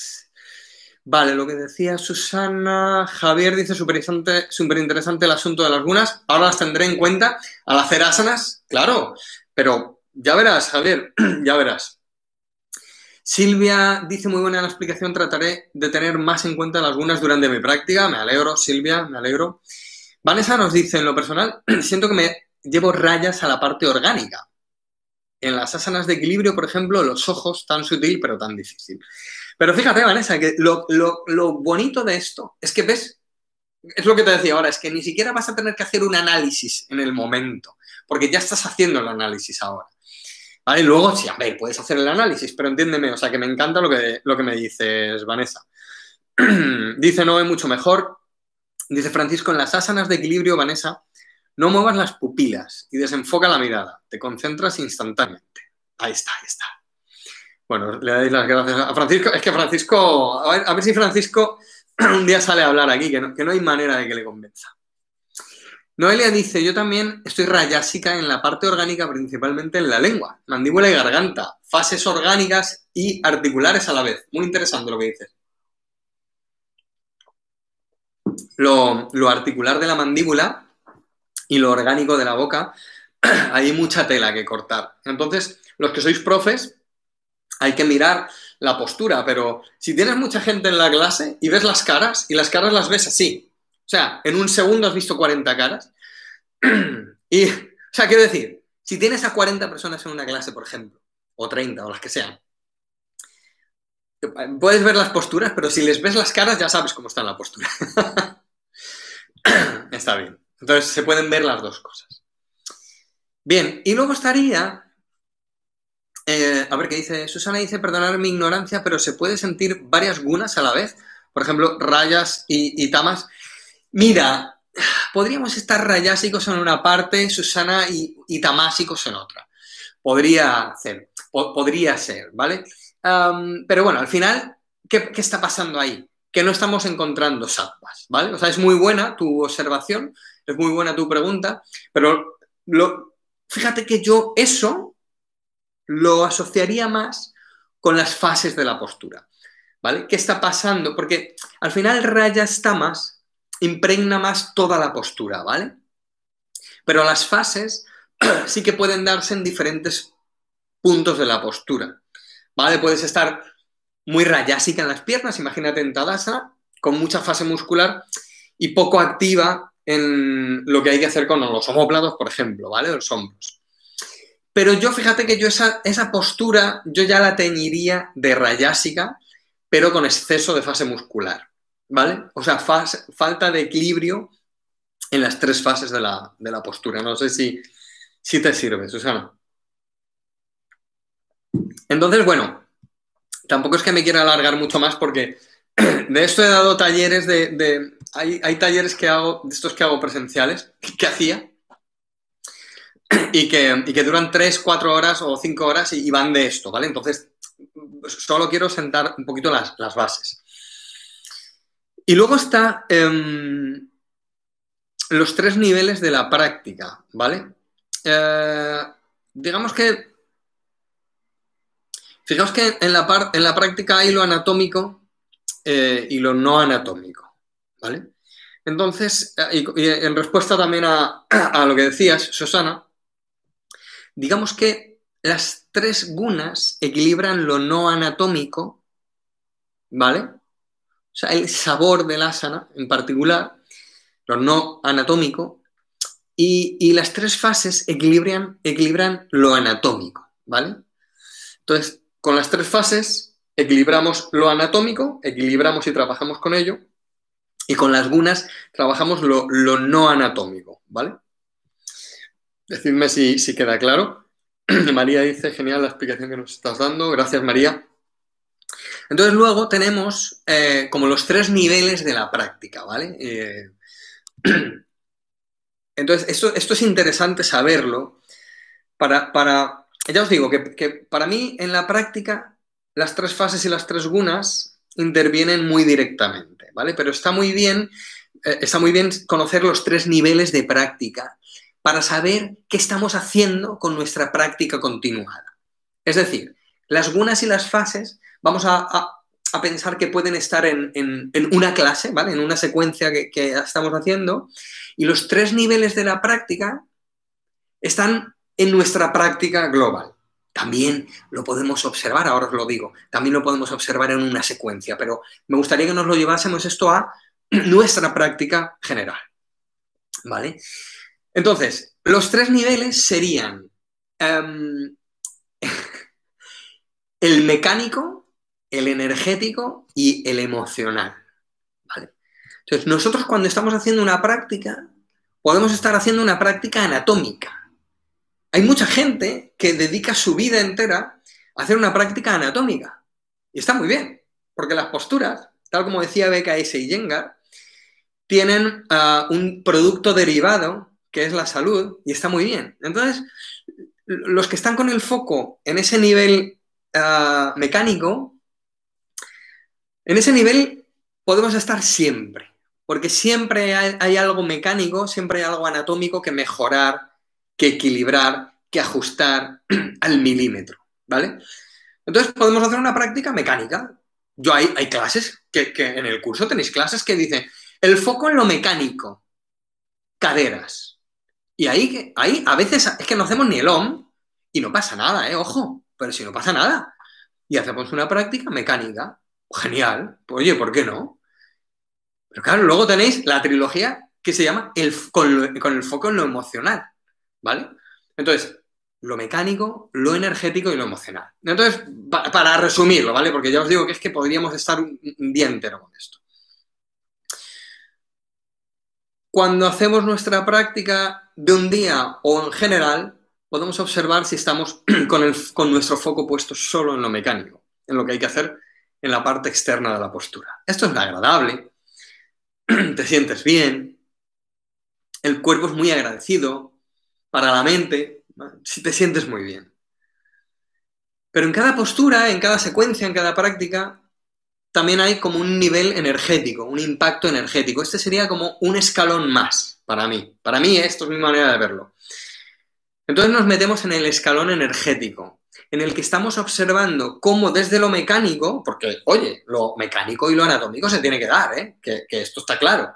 Vale, lo que decía Susana, Javier dice súper interesante, el asunto de las gunas. Ahora las tendré en cuenta al hacer asanas, claro, pero ya verás, Javier, [clears throat] ya verás. Silvia dice muy buena la explicación, trataré de tener más en cuenta las gunas durante mi práctica. Me alegro, Silvia, me alegro. Vanessa nos dice, en lo personal, [clears throat] siento que me llevo rayas a la parte orgánica. En las asanas de equilibrio, por ejemplo, los ojos, tan sutil pero tan difícil. Pero fíjate, Vanessa, que lo, bonito de esto es que ves, es lo que te decía ahora, es que ni siquiera vas a tener que hacer un análisis en el momento, porque ya estás haciendo el análisis ahora. ¿Vale? Luego, sí, a ver, puedes hacer el análisis, pero entiéndeme, o sea, que me encanta lo que, lo que me dices, Vanessa. [clears throat] Dice Noé mucho mejor, Dice Francisco, en las asanas de equilibrio, Vanessa, no muevas las pupilas y desenfoca la mirada, te concentras instantáneamente. Ahí está, ahí está. Bueno, le dais las gracias a Francisco. Es que Francisco, a ver, si Francisco [clears throat] un día sale a hablar aquí, que no, que no hay manera de que le convenza. Noelia dice, yo también estoy rayásica en la parte orgánica, principalmente en la lengua, mandíbula y garganta, fases orgánicas y articulares a la vez. Muy interesante lo que dices lo, articular de la mandíbula y lo orgánico de la boca, [clears throat] hay mucha tela que cortar. Entonces, los que sois profes, hay que mirar la postura, pero si tienes mucha gente en la clase y ves las caras, y las caras las ves así, o sea, en un segundo has visto 40 caras, [clears throat] y, o sea, quiero decir, si tienes a 40 personas en una clase, por ejemplo, o 30, o las que sean, puedes ver las posturas, pero si les ves las caras ya sabes cómo está la postura. [clears throat] está bien. Entonces se pueden ver las dos cosas. Bien, y luego estaría... Eh, a ver qué dice. Susana dice, perdonar mi ignorancia, pero se puede sentir varias gunas a la vez. Por ejemplo, rayas y, tamas. Mira, podríamos estar rayásicos en una parte, Susana, y, tamásicos en otra. Podría ser, podría ser, ¿vale? pero bueno, al final, ¿qué, está pasando ahí? Que no estamos encontrando sattvas, ¿vale? O sea, es muy buena tu observación, es muy buena tu pregunta, pero lo, fíjate que yo eso lo asociaría más con las fases de la postura, ¿vale? ¿Qué está pasando? Porque al final raya está más, impregna más toda la postura, ¿vale? Pero las fases [clears throat] sí que pueden darse en diferentes puntos de la postura, ¿vale? Puedes estar muy rayásica en las piernas, imagínate en Tadasana, con mucha fase muscular y poco activa en lo que hay que hacer con los homóplatos, por ejemplo, ¿vale? Los hombros. Pero yo, fíjate que yo esa, esa postura, yo ya la teñiría de rayásica, pero con exceso de fase muscular, ¿vale? O sea, falta de equilibrio en las tres fases de la, postura. No sé si, si te sirve, Susana. Entonces, bueno, tampoco es que me quiera alargar mucho más porque [clears throat] de esto he dado talleres de... hay, talleres que hago, de estos que hago presenciales, que hacía, y que, que duran 3, 4 horas o 5 horas y, van de esto, ¿vale? Entonces, solo quiero sentar un poquito las, bases. Y luego está em, los tres niveles de la práctica, ¿vale? Eh, digamos que Fijaos que en la, en la práctica hay lo anatómico eh, y lo no anatómico, ¿vale? Entonces, eh, y, en respuesta también a, lo que decías, Susana, digamos que las tres gunas equilibran lo no anatómico, ¿vale? O sea, el sabor del asana en particular, lo no anatómico, y, y las tres fases equilibran, equilibran lo anatómico, ¿vale? Entonces, con las tres fases equilibramos lo anatómico, equilibramos y trabajamos con ello, y con las gunas trabajamos lo, no anatómico, ¿vale? Decidme si, queda claro. [clears throat] María dice, genial la explicación que nos estás dando, gracias María. Entonces luego tenemos eh, como los tres niveles de la práctica, ¿vale? Eh, [clears throat] entonces, esto, es interesante saberlo para, para ya os digo que, para mí en la práctica las tres fases y las tres gunas intervienen muy directamente, ¿vale? Pero está muy bien, eh, está muy bien conocer los tres niveles de práctica para saber qué estamos haciendo con nuestra práctica continuada. Es decir, las gunas y las fases vamos a, pensar que pueden estar en, una clase, ¿vale? En una secuencia que, que estamos haciendo y los tres niveles de la práctica están en nuestra práctica global. También lo podemos observar, ahora os lo digo, también lo podemos observar en una secuencia, pero me gustaría que nos lo llevásemos esto a [clears throat] nuestra práctica general. ¿Vale? Entonces, los tres niveles serían em, [laughs] el mecánico, el energético y el emocional. ¿Vale? Entonces, nosotros cuando estamos haciendo una práctica, podemos estar haciendo una práctica anatómica hay mucha gente que dedica su vida entera a hacer una práctica anatómica. Y está muy bien, porque las posturas, tal como decía BKS y Jenga, tienen ah, un producto derivado que es la salud y está muy bien. Entonces, los que están con el foco en ese nivel ah, mecánico, en ese nivel podemos estar siempre, porque siempre hay, algo mecánico, siempre hay algo anatómico que mejorar, que equilibrar, que ajustar [clears throat] al milímetro, ¿vale? Entonces podemos hacer una práctica mecánica. Yo hay, hay clases que, en el curso tenéis clases que dicen el foco en lo mecánico, caderas. Y ahí, ahí a veces es que no hacemos ni el OM y no pasa nada, ¿eh? Ojo, pero si no pasa nada. Y hacemos una práctica mecánica. Genial. Oye, ¿por qué no? Pero claro, luego tenéis la trilogía que se llama el, con, el foco en lo emocional. ¿Vale? Entonces, lo mecánico, lo energético y lo emocional. Entonces, para resumirlo, ¿vale? Porque ya os digo que es que podríamos estar un, día entero con esto. Cuando hacemos nuestra práctica de un día o en general, podemos observar si estamos [clears throat] con, con nuestro foco puesto solo en lo mecánico, en lo que hay que hacer en la parte externa de la postura. Esto es agradable, [clears throat] te sientes bien, el cuerpo es muy agradecido, para la mente, si te sientes muy bien. Pero en cada postura, en cada secuencia, en cada práctica, también hay como un nivel energético, un impacto energético. Este sería como un escalón más para mí. Para mí esto es mi manera de verlo. Entonces nos metemos en el escalón energético, en el que estamos observando cómo desde lo mecánico, porque, oye, lo mecánico y lo anatómico se tiene que dar, ¿eh? que, esto está claro.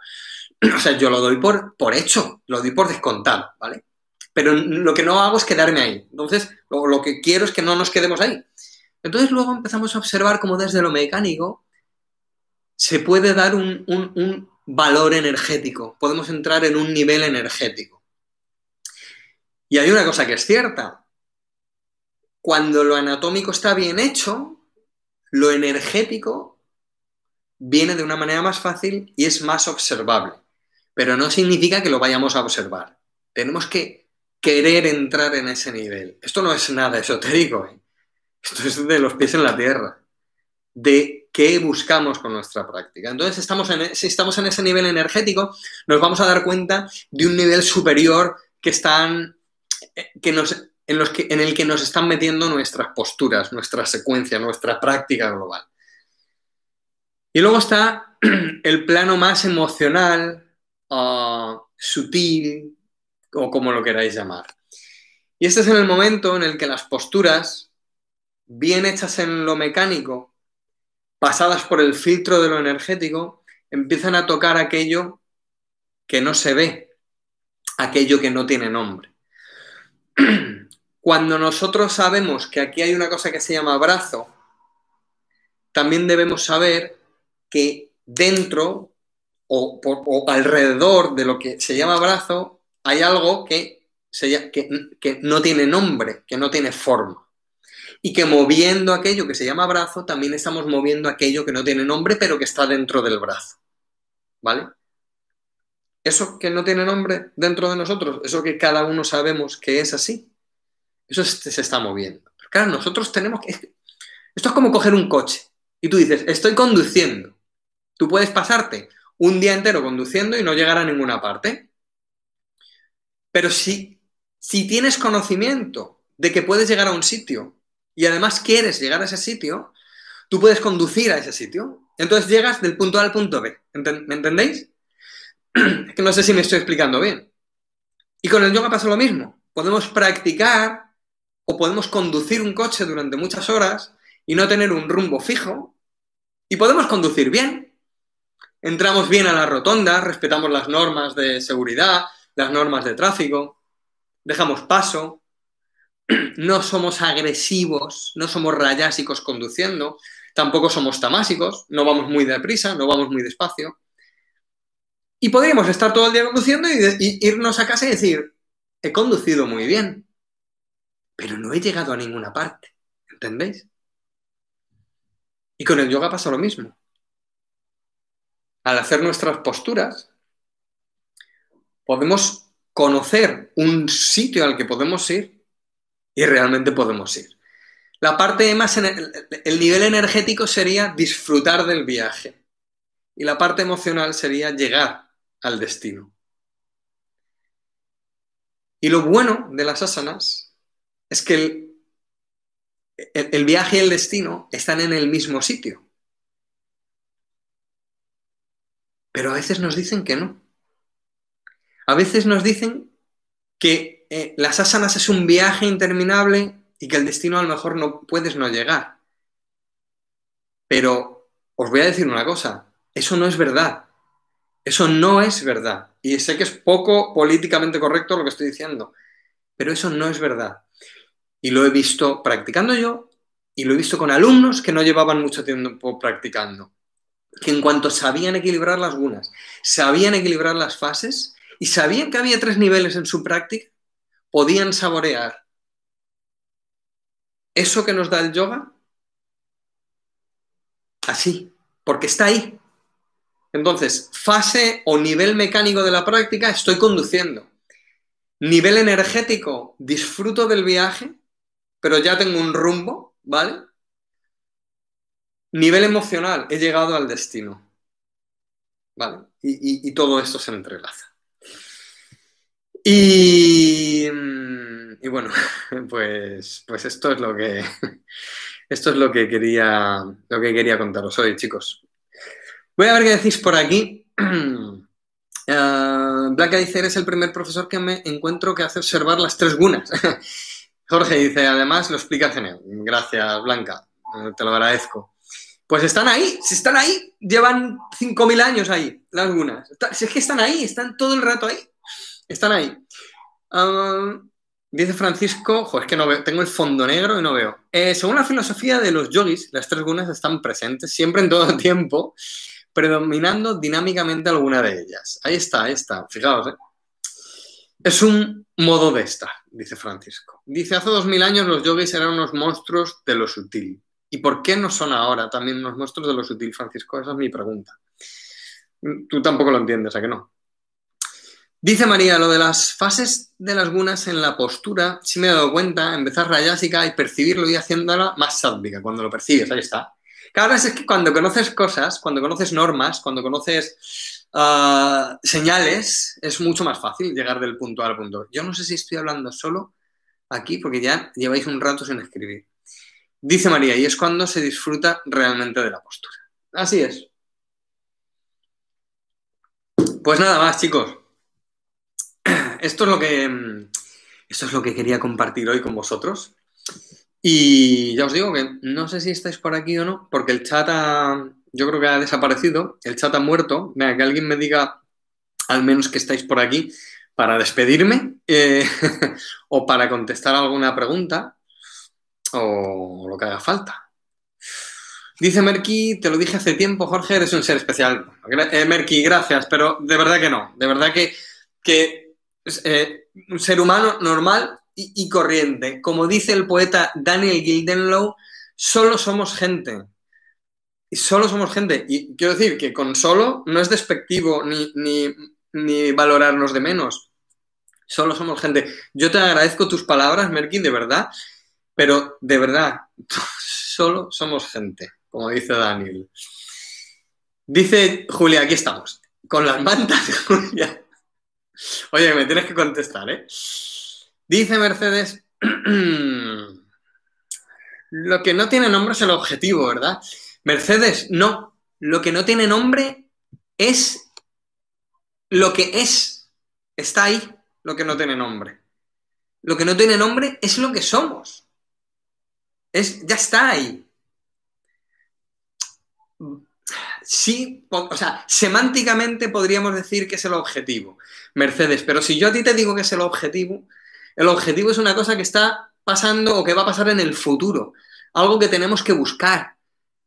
[clears throat] O sea, yo lo doy por, por hecho, lo doy por descontado, ¿vale? pero lo que no hago es quedarme ahí. Entonces, lo, que quiero es que no nos quedemos ahí. Entonces luego empezamos a observar cómo desde lo mecánico se puede dar un, un, valor energético, podemos entrar en un nivel energético. Y hay una cosa que es cierta, cuando lo anatómico está bien hecho, lo energético viene de una manera más fácil y es más observable, pero no significa que lo vayamos a observar. Tenemos que querer entrar en ese nivel. Esto no es nada esotérico, ¿eh? esto es de los pies en la tierra, de qué buscamos con nuestra práctica. Entonces, estamos en, e, si estamos en ese nivel energético, nos vamos a dar cuenta de un nivel superior que están, eh, que nos, en, los que, en el que nos están metiendo nuestras posturas, nuestra secuencia, nuestra práctica global. Y luego está [clears throat] el plano más emocional, ah, sutil, o como lo queráis llamar. Y este es en el momento en el que las posturas, bien hechas en lo mecánico, pasadas por el filtro de lo energético, empiezan a tocar aquello que no se ve, aquello que no tiene nombre. [clears throat] Cuando nosotros sabemos que aquí hay una cosa que se llama brazo, también debemos saber que dentro o, alrededor de lo que se llama brazo hay algo que, no tiene nombre, que no tiene forma. Y que moviendo aquello que se llama brazo, también estamos moviendo aquello que no tiene nombre, pero que está dentro del brazo. ¿Vale? Eso que no tiene nombre dentro de nosotros, eso que cada uno sabemos que es así, eso se está moviendo. Pero claro, nosotros tenemos que... Esto es como coger un coche y tú dices, estoy conduciendo. Tú puedes pasarte un día entero conduciendo y no llegar a ninguna parte. Pero si, si tienes conocimiento de que puedes llegar a un sitio y además quieres llegar a ese sitio, tú puedes conducir a ese sitio. Entonces llegas del punto A al punto B. ¿Me entendéis? [clears throat] Es que no sé si me estoy explicando bien. Y con el yoga pasa lo mismo. Podemos practicar o podemos conducir un coche durante muchas horas y no tener un rumbo fijo. Y podemos conducir bien. Entramos bien a la rotonda, respetamos las normas de seguridad, las normas de tráfico, dejamos paso, no somos agresivos, no somos rayásicos conduciendo, tampoco somos tamásicos, no vamos muy deprisa, no vamos muy despacio. Y podríamos estar todo el día conduciendo y, irnos a casa y decir, he conducido muy bien, pero no he llegado a ninguna parte, ¿entendéis? Y con el yoga pasa lo mismo. Al hacer nuestras posturas, podemos conocer un sitio al que podemos ir y realmente podemos ir. La parte más, el nivel energético sería disfrutar del viaje y la parte emocional sería llegar al destino. Y lo bueno de las asanas es que el, el, viaje y el destino están en el mismo sitio. Pero a veces nos dicen que no. A veces nos dicen que eh, las asanas es un viaje interminable y que el destino a lo mejor no puedes no llegar. Pero os voy a decir una cosa, eso no es verdad. Eso no es verdad. Y sé que es poco políticamente correcto lo que estoy diciendo, pero eso no es verdad. Y lo he visto practicando yo y lo he visto con alumnos que no llevaban mucho tiempo practicando. Que en cuanto sabían equilibrar las gunas, sabían equilibrar las fases, y sabían que había tres niveles en su práctica, podían saborear eso que nos da el yoga así, porque está ahí. Entonces, fase o nivel mecánico de la práctica, estoy conduciendo. Nivel energético, disfruto del viaje, pero ya tengo un rumbo, ¿vale? Nivel emocional, he llegado al destino. ¿vale? Y, todo esto se entrelaza. Y, y, bueno, [laughs] pues, pues esto es lo que [laughs] esto es lo que quería lo que quería contaros hoy, chicos. Voy a ver qué decís por aquí. Blanca dice, eres el primer profesor que me encuentro que hace observar las tres gunas. [laughs] Jorge dice, además lo explica genial. Gracias, Blanca. Eh, te lo agradezco. Pues están ahí, si están ahí, llevan 5.000 años ahí, las gunas. Si es que están ahí, están todo el rato ahí. Están ahí. Ah, dice Francisco, jo, es que no veo, tengo el fondo negro y no veo. Eh, según la filosofía de los yogis, las tres gunas están presentes siempre en todo [laughs] tiempo, predominando dinámicamente alguna de ellas. Ahí está, ahí está, fijaos. ¿eh? Es un modo de estar, dice Francisco. Dice, hace dos mil años los yogis eran unos monstruos de lo sutil. ¿Y por qué no son ahora también unos monstruos de lo sutil, Francisco? Esa es mi pregunta. Tú tampoco lo entiendes, ¿a que no? Dice María, lo de las fases de las gunas en la postura, si me he dado cuenta, empezar rayásica y percibirlo y haciéndola más sádvica, cuando lo percibes, ahí está. Vez es que cuando conoces cosas, cuando conoces normas, cuando conoces uh, señales, es mucho más fácil llegar del punto al punto. Yo no sé si estoy hablando solo aquí, porque ya lleváis un rato sin escribir. Dice María, y es cuando se disfruta realmente de la postura. Así es. Pues nada más, chicos. Esto es lo que. Esto es lo que quería compartir hoy con vosotros. Y ya os digo que no sé si estáis por aquí o no, porque el chat ha, yo creo que ha desaparecido, el chat ha muerto. Venga, que alguien me diga al menos que estáis por aquí para despedirme eh, [laughs] o para contestar alguna pregunta o lo que haga falta. Dice Merky, te lo dije hace tiempo, Jorge, eres un ser especial. Eh, gracias, pero de verdad que no. De verdad que, que eh, un ser humano normal y, corriente. Como dice el poeta Daniel Gildenlow, solo somos gente. Y solo somos gente. Y quiero decir que con solo no es despectivo ni, ni, valorarnos de menos. Solo somos gente. Yo te agradezco tus palabras, Merkin, de verdad. Pero de verdad, [laughs] solo somos gente, como dice Daniel. Dice Julia, aquí estamos. Con las mantas Julia. Oye, me tienes que contestar, ¿eh? Dice Mercedes, [clears throat] lo que no tiene nombre es el objetivo, ¿verdad? Mercedes, no. Lo que no tiene nombre es lo que es. Está ahí lo que no tiene nombre. Lo que no tiene nombre es lo que somos. Es, ya está ahí. Sí, o sea, semánticamente podríamos decir que es el objetivo, Mercedes, pero si yo a ti te digo que es el objetivo, el objetivo es una cosa que está pasando o que va a pasar en el futuro, algo que tenemos que buscar.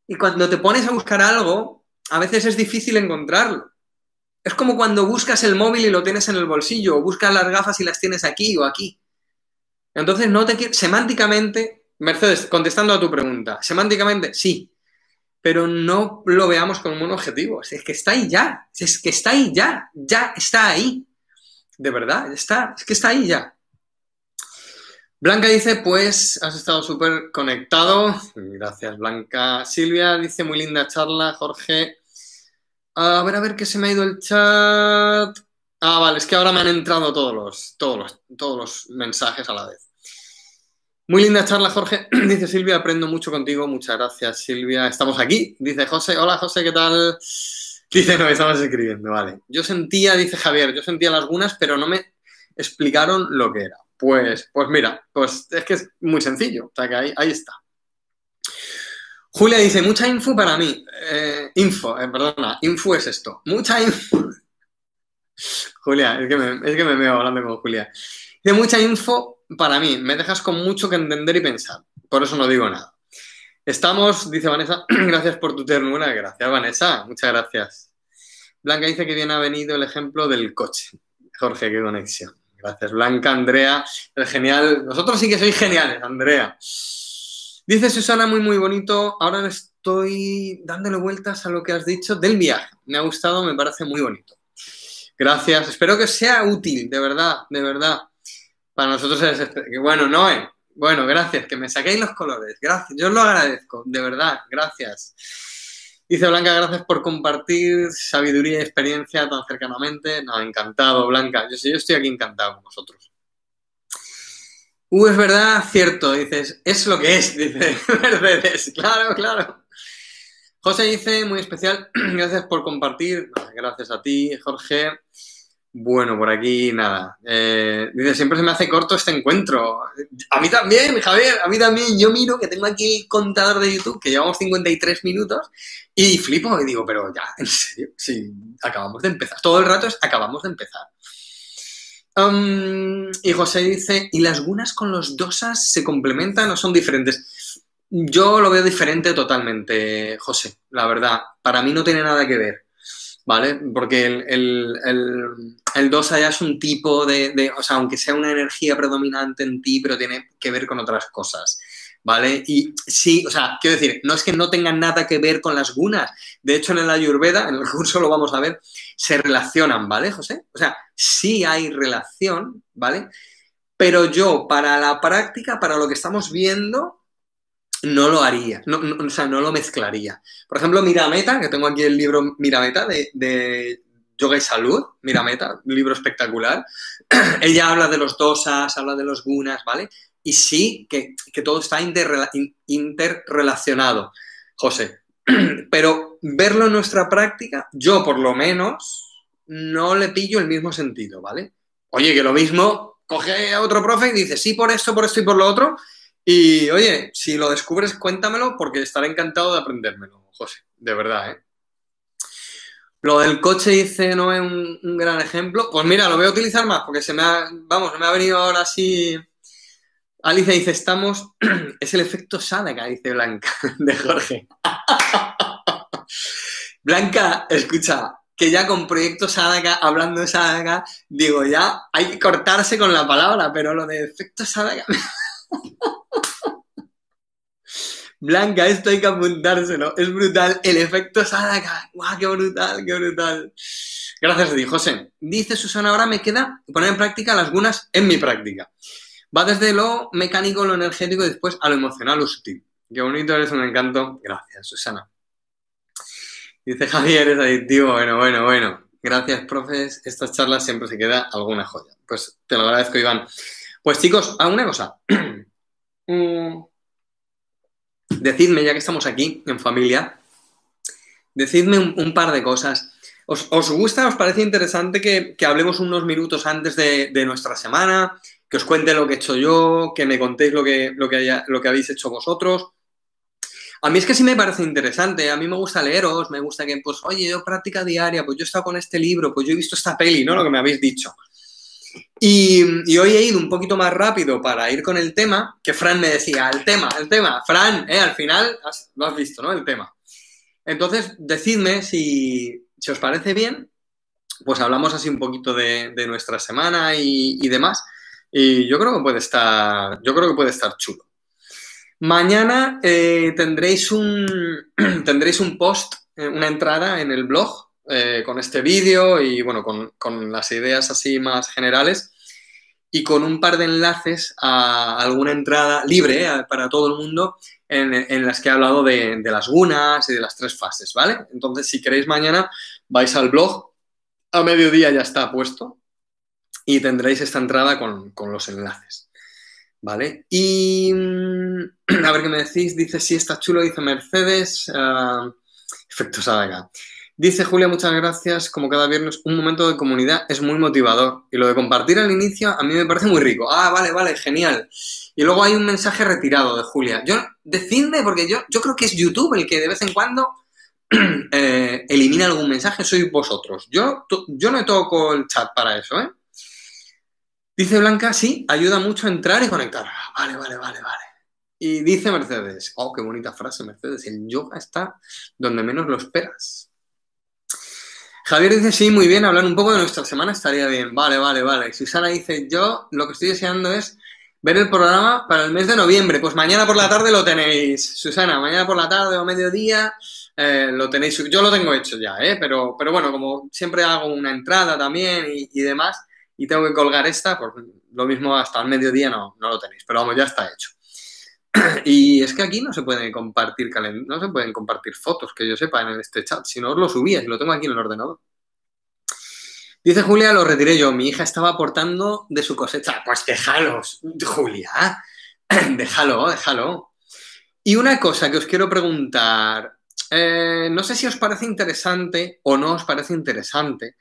Y cuando te pones a buscar algo, a veces es difícil encontrarlo. Es como cuando buscas el móvil y lo tienes en el bolsillo, o buscas las gafas y las tienes aquí o aquí. Entonces, no te semánticamente, Mercedes, contestando a tu pregunta, semánticamente sí, pero no lo veamos como un objetivo. Es que está ahí ya, es que está ahí ya, ya está ahí. De verdad, está, es que está ahí ya. Blanca dice, pues has estado súper conectado. Gracias, Blanca. Silvia dice, muy linda charla, Jorge. A ver, a ver, que se me ha ido el chat. Ah, vale, es que ahora me han entrado todos los, todos todos los mensajes a la vez. Muy linda charla, Jorge. [clears throat] Dice Silvia, aprendo mucho contigo. Muchas gracias, Silvia. Estamos aquí. Dice José, hola José, ¿qué tal? Dice, no, estamos escribiendo, vale. Yo sentía, dice Javier, yo sentía las gunas, pero no me explicaron lo que era. Pues, pues mira, pues es que es muy sencillo. O sea que ahí, está. Julia dice, mucha info para mí. Eh, info, eh, perdona, info es esto. Mucha info. [laughs] Julia, es que, me, es que me veo hablando con Julia. Dice, mucha info para mí. Me dejas con mucho que entender y pensar. Por eso no digo nada. Estamos, dice Vanessa, [clears throat] gracias por tu ternura. Gracias, Vanessa. Muchas gracias. Blanca dice que bien ha venido el ejemplo del coche. Jorge, qué conexión. Gracias, Blanca, Andrea. El genial. Vosotros sí que sois geniales, Andrea. Dice Susana, muy, muy bonito. Ahora estoy dándole vueltas a lo que has dicho del viaje. Me ha gustado, me parece muy bonito. Gracias. Espero que sea útil, de verdad, de verdad. Para nosotros es. Bueno, Noé. Bueno, gracias. Que me saquéis los colores. Gracias. Yo os lo agradezco, de verdad. Gracias. Dice Blanca, gracias por compartir sabiduría y experiencia tan cercanamente. No, encantado, Blanca. Yo, yo estoy aquí encantado con vosotros. Uh, es verdad, cierto, dices, es lo que es, [laughs] dice Mercedes. Claro, claro. José dice, muy especial, [clears throat] gracias por compartir. Gracias a ti, Jorge. Bueno, por aquí nada. Eh, dice, siempre se me hace corto este encuentro. A mí también, Javier, a mí también. Yo miro que tengo aquí el contador de YouTube, que llevamos 53 minutos, y flipo y digo, pero ya, en serio, sí, acabamos de empezar. Todo el rato es acabamos de empezar. Y José dice, ¿y las gunas con los dosas se complementan o son diferentes? Yo lo veo diferente totalmente, José, la verdad. Para mí no tiene nada que ver. ¿Vale? Porque el, el, ya es un tipo de, o sea, aunque sea una energía predominante en ti, pero tiene que ver con otras cosas, ¿vale? Y sí, o sea, quiero decir, no es que no tengan nada que ver con las gunas, de hecho en el Ayurveda, en el curso lo vamos a ver, se relacionan, ¿vale, José? O sea, sí hay relación, ¿vale? Pero yo, para la práctica, para lo que estamos viendo, no lo haría, no, o sea, no lo mezclaría. Por ejemplo, Mirameta, que tengo aquí el libro Mirameta de, de Yoga y Salud, Mirameta, un libro espectacular. [clears throat] Ella habla de los dosas, habla de los gunas, ¿vale? Y sí, que, todo está interrelacionado, José. [clears throat] Pero verlo en nuestra práctica, yo por lo menos no le pillo el mismo sentido, ¿vale? Oye, que lo mismo, coge a otro profe y dice, sí, por esto, por esto y por lo otro, y oye, si lo descubres, cuéntamelo porque estaré encantado de aprendérmelo, José, de verdad, ¿eh? Lo del coche dice no es un, gran ejemplo. Pues mira, lo voy a utilizar más porque se me ha, vamos, me ha venido ahora así. Alicia dice, estamos, [clears throat] es el efecto Sadaka, dice Blanca, [laughs] de Jorge. [laughs] Blanca, escucha, que ya con proyecto Sadaka, hablando de Sadaka, digo, ya hay que cortarse con la palabra, pero lo de efecto Sadaka... [laughs] Blanca, esto hay que apuntárselo. Es brutal. El efecto Sadaka. ¡Guau, qué brutal, qué brutal! Gracias a ti, José. Dice Susana, ahora me queda poner en práctica las gunas en mi práctica. Va desde lo mecánico, lo energético después a lo emocional, lo sutil. Qué bonito, eres un encanto. Gracias, Susana. Dice Javier, es adictivo. Bueno, bueno, bueno. Gracias, profes. Estas charlas siempre se queda alguna joya. Pues te lo agradezco, Iván. Pues chicos, alguna cosa. [clears throat] Mm, decidme, ya que estamos aquí en familia, decidme un, par de cosas. ¿Os, gusta, os parece interesante que, hablemos unos minutos antes de, nuestra semana? Que os cuente lo que he hecho yo, que me contéis lo que, lo que, lo que habéis hecho vosotros. A mí es que sí me parece interesante, a mí me gusta leeros, me gusta que, pues, oye, yo práctica diaria, pues yo he estado con este libro, pues yo he visto esta peli, ¿no? Lo que me habéis dicho. Y, hoy he ido un poquito más rápido para ir con el tema, que Fran me decía, el tema, el tema, Fran, eh, al final lo has visto, ¿no? El tema. Entonces, decidme si, os parece bien, pues hablamos así un poquito de, nuestra semana y, demás. Y yo creo que puede estar, yo creo que puede estar chulo. Mañana eh, tendréis, un, [clears throat] tendréis un post, eh, una entrada en el blog eh, con este vídeo y bueno, con, las ideas así más generales y con un par de enlaces a alguna entrada libre eh, para todo el mundo en, las que he hablado de, las gunas y de las tres fases, ¿vale? Entonces, si queréis mañana, vais al blog, a mediodía ya está puesto y tendréis esta entrada con, los enlaces. ¿Vale? Y mm, [clears throat] a ver qué me decís. Dice, sí, está chulo, dice Mercedes. Uh, efecto acá. Dice Julia, muchas gracias. Como cada viernes, un momento de comunidad es muy motivador. Y lo de compartir al inicio a mí me parece muy rico. Ah, vale, vale, genial. Y luego hay un mensaje retirado de Julia. Yo, decidme, porque yo, yo creo que es YouTube el que de vez en cuando [clears throat] eh, elimina algún mensaje, sois vosotros. Yo, yo no toco el chat para eso, ¿eh? Dice Blanca, sí, ayuda mucho a entrar y conectar. Ah, vale, vale, vale, vale. Y dice Mercedes, oh, qué bonita frase, Mercedes, el yoga está donde menos lo esperas. Javier dice, sí, muy bien, hablar un poco de nuestra semana estaría bien. Vale, vale, vale. Susana dice, yo lo que estoy deseando es ver el programa para el mes de noviembre. Pues mañana por la tarde lo tenéis, Susana, mañana por la tarde o mediodía eh, lo tenéis. Yo lo tengo hecho ya, ¿eh? Pero, pero bueno, como siempre hago una entrada también y, demás, y tengo que colgar esta, pues lo mismo hasta el mediodía no, no lo tenéis. Pero vamos, ya está hecho. [clears throat] Y es que aquí no se puede compartir no se pueden compartir fotos, que yo sepa, en este chat. Si no, os lo subía, y lo tengo aquí en el ordenador. Dice Julia, lo retiré yo. Mi hija estaba aportando de su cosecha. Pues déjalos, Julia. [clears throat] déjalo, déjalo. Y una cosa que os quiero preguntar. Eh, no sé si os parece interesante o no os parece interesante.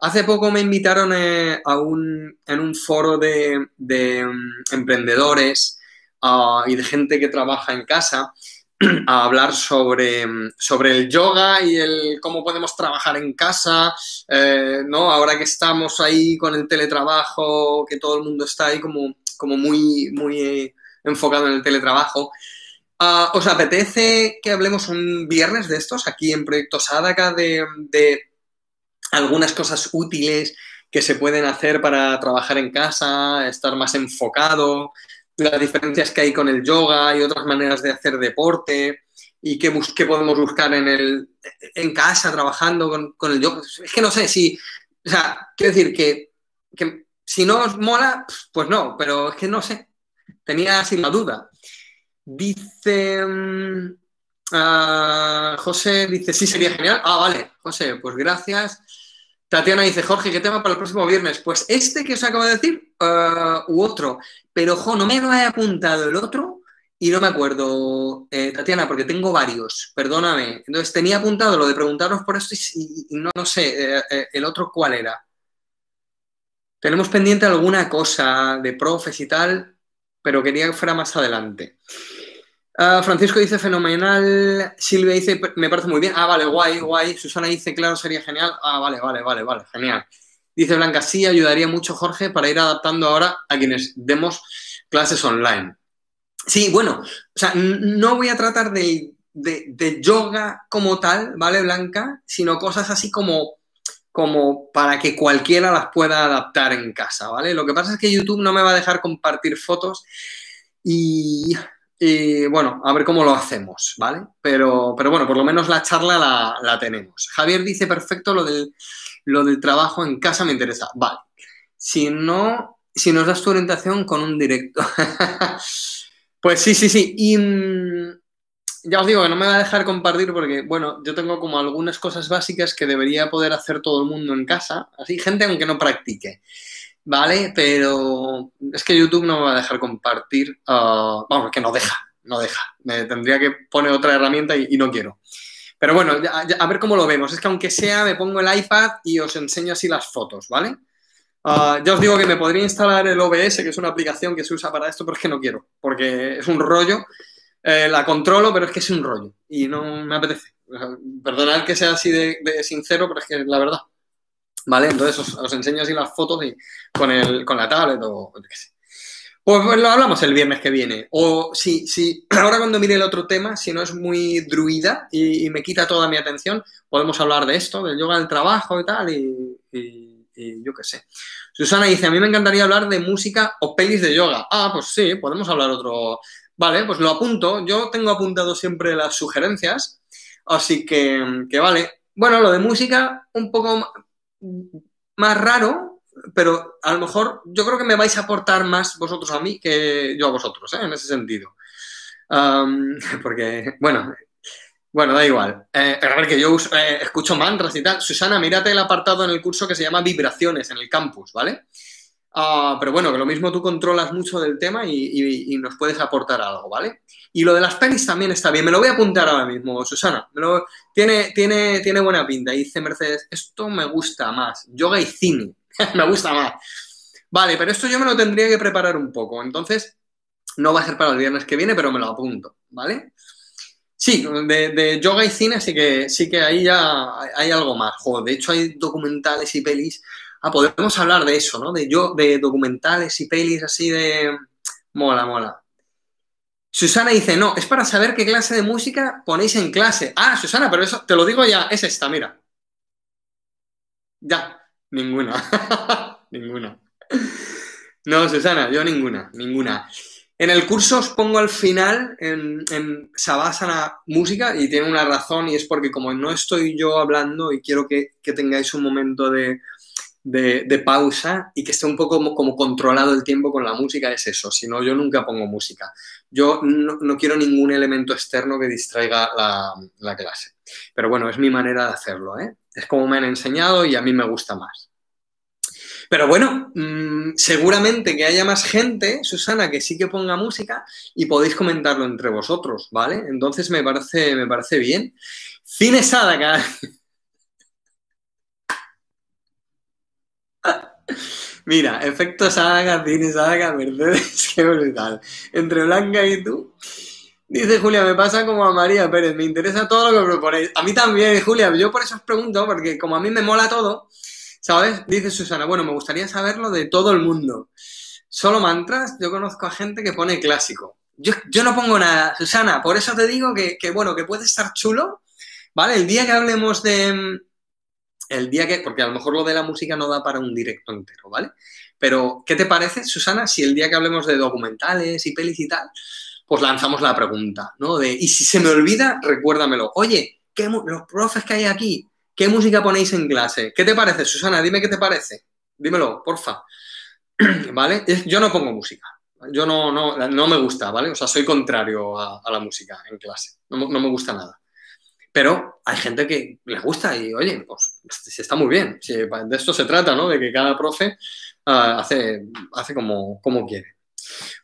Hace poco me invitaron eh, a un, en un foro de, mm, emprendedores ah, y de gente que trabaja en casa [clears throat] a hablar sobre, sobre el yoga y el cómo podemos trabajar en casa, eh, ¿no? Ahora que estamos ahí con el teletrabajo, que todo el mundo está ahí como, como muy, muy enfocado en el teletrabajo. Ah, ¿Os apetece que hablemos un viernes de estos aquí en Proyecto Sadaka de, de algunas cosas útiles que se pueden hacer para trabajar en casa, estar más enfocado, las diferencias que hay con el yoga y otras maneras de hacer deporte y qué, podemos buscar en, el, en casa trabajando con, el yoga. Es que no sé si, o sea, quiero decir que, si no os mola, pues no, pero es que no sé. Tenía así la duda. Dice ah, José, dice, sí, sería genial. Ah, vale, José, pues gracias. Tatiana dice, Jorge, ¿qué tema para el próximo viernes? Pues este que os acabo de decir uh, u otro. Pero, ojo, no me lo he apuntado el otro y no me acuerdo, eh, Tatiana, porque tengo varios, perdóname. Entonces tenía apuntado lo de preguntaros por esto y, no, no sé, eh, el otro cuál era. Tenemos pendiente alguna cosa de profes y tal, pero quería que fuera más adelante. Ah, Francisco dice fenomenal. Silvia dice, me parece muy bien. Ah, vale, guay, guay. Susana dice, claro, sería genial. Ah, vale, vale, vale, vale, genial. Dice Blanca, sí, ayudaría mucho, Jorge, para ir adaptando ahora a quienes demos clases online. Sí, bueno, o sea, no voy a tratar de, de, yoga como tal, ¿vale, Blanca? Sino cosas así como, como para que cualquiera las pueda adaptar en casa, ¿vale? Lo que pasa es que YouTube no me va a dejar compartir fotos y bueno, a ver cómo lo hacemos, ¿vale? Pero, pero bueno, por lo menos la charla la, tenemos. Javier dice, perfecto, lo del, lo del trabajo en casa me interesa. Vale. Si no, si nos das tu orientación con un directo. [laughs] pues sí, sí, sí. Y mm, ya os digo que no me va a dejar compartir porque, bueno, yo tengo como algunas cosas básicas que debería poder hacer todo el mundo en casa. Así, gente aunque no practique. ¿vale? Pero es que YouTube no me va a dejar compartir, uh, vamos, que no deja, no deja. Me tendría que poner otra herramienta y, no quiero. Pero bueno, a ver cómo lo vemos. Es que aunque sea, me pongo el iPad y os enseño así las fotos, ¿vale? Uh, ya os digo que me podría instalar el OBS, que es una aplicación que se usa para esto, pero es que no quiero, porque es un rollo. Eh, la controlo, pero es que es un rollo y no me apetece. Perdonad que sea así de sincero, pero es que la verdad. ¿vale? Entonces os, enseño así las fotos y con, el, con la tablet o qué sé. Pues, lo hablamos el viernes que viene. O si, si [clears throat] ahora cuando mire el otro tema, si no es muy druida y, me quita toda mi atención, podemos hablar de esto, del yoga del trabajo y tal, y, yo qué sé. Susana dice, a mí me encantaría hablar de música o pelis de yoga. Ah, pues sí, podemos hablar otro. Vale, pues lo apunto. Yo tengo apuntado siempre las sugerencias, así que, que vale. Bueno, lo de música, un poco más raro, pero a lo mejor yo creo que me vais a aportar más vosotros a mí que yo a vosotros, ¿eh? en ese sentido. [laughs] porque, bueno, bueno, da igual. Eh, que yo eh, escucho mantras y tal. Susana, mírate el apartado en el curso que se llama Vibraciones en el campus, ¿vale? Ah, pero bueno, que lo mismo tú controlas mucho del tema y, nos puedes aportar algo, ¿vale? Y lo de las pelis también está bien. Me lo voy a apuntar ahora mismo, Susana. tiene, tiene, tiene buena pinta. Dice Mercedes, esto me gusta más. Yoga y cine. [laughs] me gusta más. Vale, pero esto yo me lo tendría que preparar un poco. Entonces, no va a ser para el viernes que viene, pero me lo apunto, ¿vale? Sí, de, yoga y cine sí que, sí que ahí ya hay, algo más. de hecho hay documentales y pelis Ah, podemos hablar de eso, ¿no? De yo, de documentales y pelis así de. Mola, mola. Susana dice, no, es para saber qué clase de música ponéis en clase. Ah, Susana, pero eso, te lo digo ya, es esta, mira. Ya, ninguna. [laughs] ninguna. No, Susana, yo ninguna, ninguna. En el curso os pongo al final en, en Sabásana música y tiene una razón y es porque como no estoy yo hablando y quiero que tengáis un momento de, de, pausa y que esté un poco como, controlado el tiempo con la música es eso. Si no, yo nunca pongo música. Yo no, quiero ningún elemento externo que distraiga la, clase. Pero bueno, es mi manera de hacerlo. ¿eh? Es como me han enseñado y a mí me gusta más. Pero bueno, mm, seguramente que haya más gente, Susana, que sí que ponga música y podéis comentarlo entre vosotros, ¿vale? Entonces me parece, me parece bien. Cine Sadaka. [laughs] Mira, efecto Saga, cine Saga, Mercedes, [laughs] qué brutal. Entre Blanca y tú. Dice Julia, me pasa como a María Pérez, me interesa todo lo que proponéis. A mí también, Julia, yo por eso os pregunto, porque como a mí me mola todo, ¿sabes? Dice Susana, bueno, me gustaría saberlo de todo el mundo. Solo mantras, yo conozco a gente que pone clásico. Yo, yo no pongo nada, Susana, por eso te digo que, que, bueno, que puede estar chulo, ¿vale? El día que hablemos de, el día que, porque a lo mejor lo de la música no da para un directo entero, ¿vale? Pero, ¿qué te parece, Susana, si el día que hablemos de documentales y pelis y tal, pues lanzamos la pregunta, ¿no? De, y si se me olvida, recuérdamelo. Oye, ¿qué, los profes que hay aquí, ¿qué música ponéis en clase? ¿Qué te parece, Susana? Dime qué te parece. Dímelo, porfa. [clears throat] ¿Vale? Yo no pongo música. Yo no, no, no me gusta, ¿vale? O sea, soy contrario a, la música en clase. no me gusta nada. Pero hay gente que les gusta y, oye, pues está muy bien. de esto se trata, ¿no? De que cada profe ah, hace, hace como, como quiere.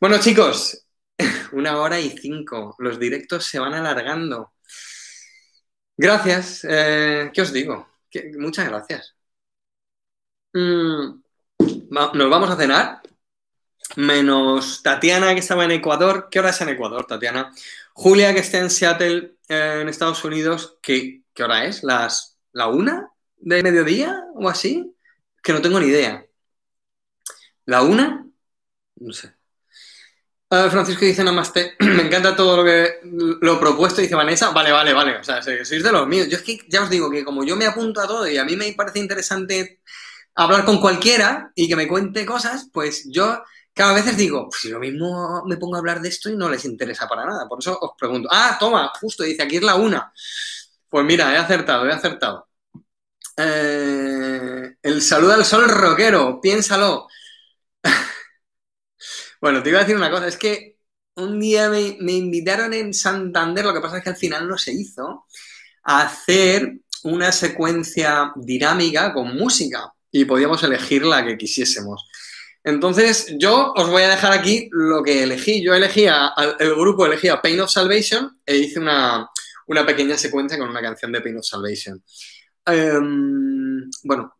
Bueno, chicos, [laughs] una hora y cinco. Los directos se van alargando. Gracias. Eh, ¿Qué os digo? muchas gracias. Mm, nos vamos a cenar. Menos Tatiana, que estaba en Ecuador. ¿Qué hora es en Ecuador, Tatiana? Julia, que está en Seattle, eh, en Estados Unidos, ¿qué, ¿qué, hora es? ¿Las, ¿La una de mediodía o así? Que no tengo ni idea. ¿La una? No sé. Francisco dice Namaste. [clears throat] Me encanta todo lo que lo propuesto, dice Vanessa. Vale, vale, vale. O sea, sois de los míos. Yo es que ya os digo que como yo me apunto a todo y a mí me parece interesante hablar con cualquiera y que me cuente cosas, pues yo cada veces digo, si yo mismo me pongo a hablar de esto y no les interesa para nada. Por eso os pregunto. Ah, toma, justo, dice, aquí es la una. Pues mira, he acertado, he acertado. Eh, el saludo al sol rockero, piénsalo. Bueno, te iba a decir una cosa, es que un día me, invitaron en Santander, lo que pasa es que al final no se hizo, a hacer una secuencia dinámica con música y podíamos elegir la que quisiésemos. Entonces, yo os voy a dejar aquí lo que elegí. Yo elegí, el grupo elegía Pain of Salvation e hice una, pequeña secuencia con una canción de Pain of Salvation. Em, bueno,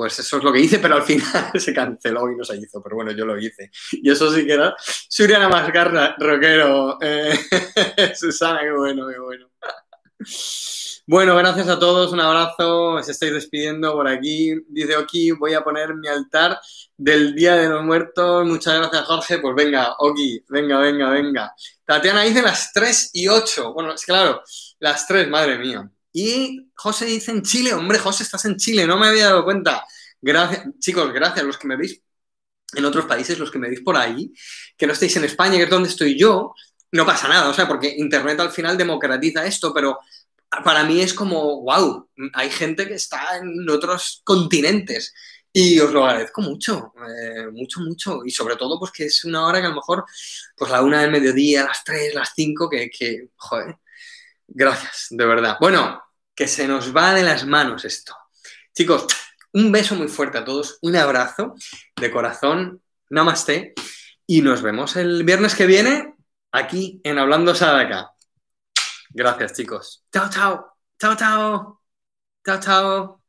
pues eso es lo que hice, pero al final [laughs] se canceló y no se hizo. Pero bueno, yo lo hice. Y eso sí que era Suriana Mascarra, rockero. Eh, [laughs] Susana, qué bueno, qué bueno. Bueno, gracias a todos, un abrazo, os estáis despidiendo por aquí. Dice Oki, voy a poner mi altar del Día de los Muertos. Muchas gracias, Jorge. Pues venga, Oki, venga, venga, venga. Tatiana dice las 3 y 8. Bueno, es claro, las 3, madre mía. Y José dice en Chile, hombre, José, estás en Chile, no me había dado cuenta. Gracias, chicos, gracias a los que me veis en otros países, los que me veis por ahí, que no estéis en España, que es donde estoy yo, no pasa nada, o sea, porque Internet al final democratiza esto, pero para mí es como, wow, hay gente que está en otros continentes y os lo agradezco mucho, eh, mucho, mucho. Y sobre todo, pues que es una hora que a lo mejor, pues la una del mediodía, las tres, las cinco, que, que, joder, gracias, de verdad. Bueno, que se nos va de las manos esto. Chicos, un beso muy fuerte a todos, un abrazo de corazón, namaste, y nos vemos el viernes que viene aquí en Hablando Sadaka. Gracias, chicos. Chao, chao. Chao, chao. Chao, chao.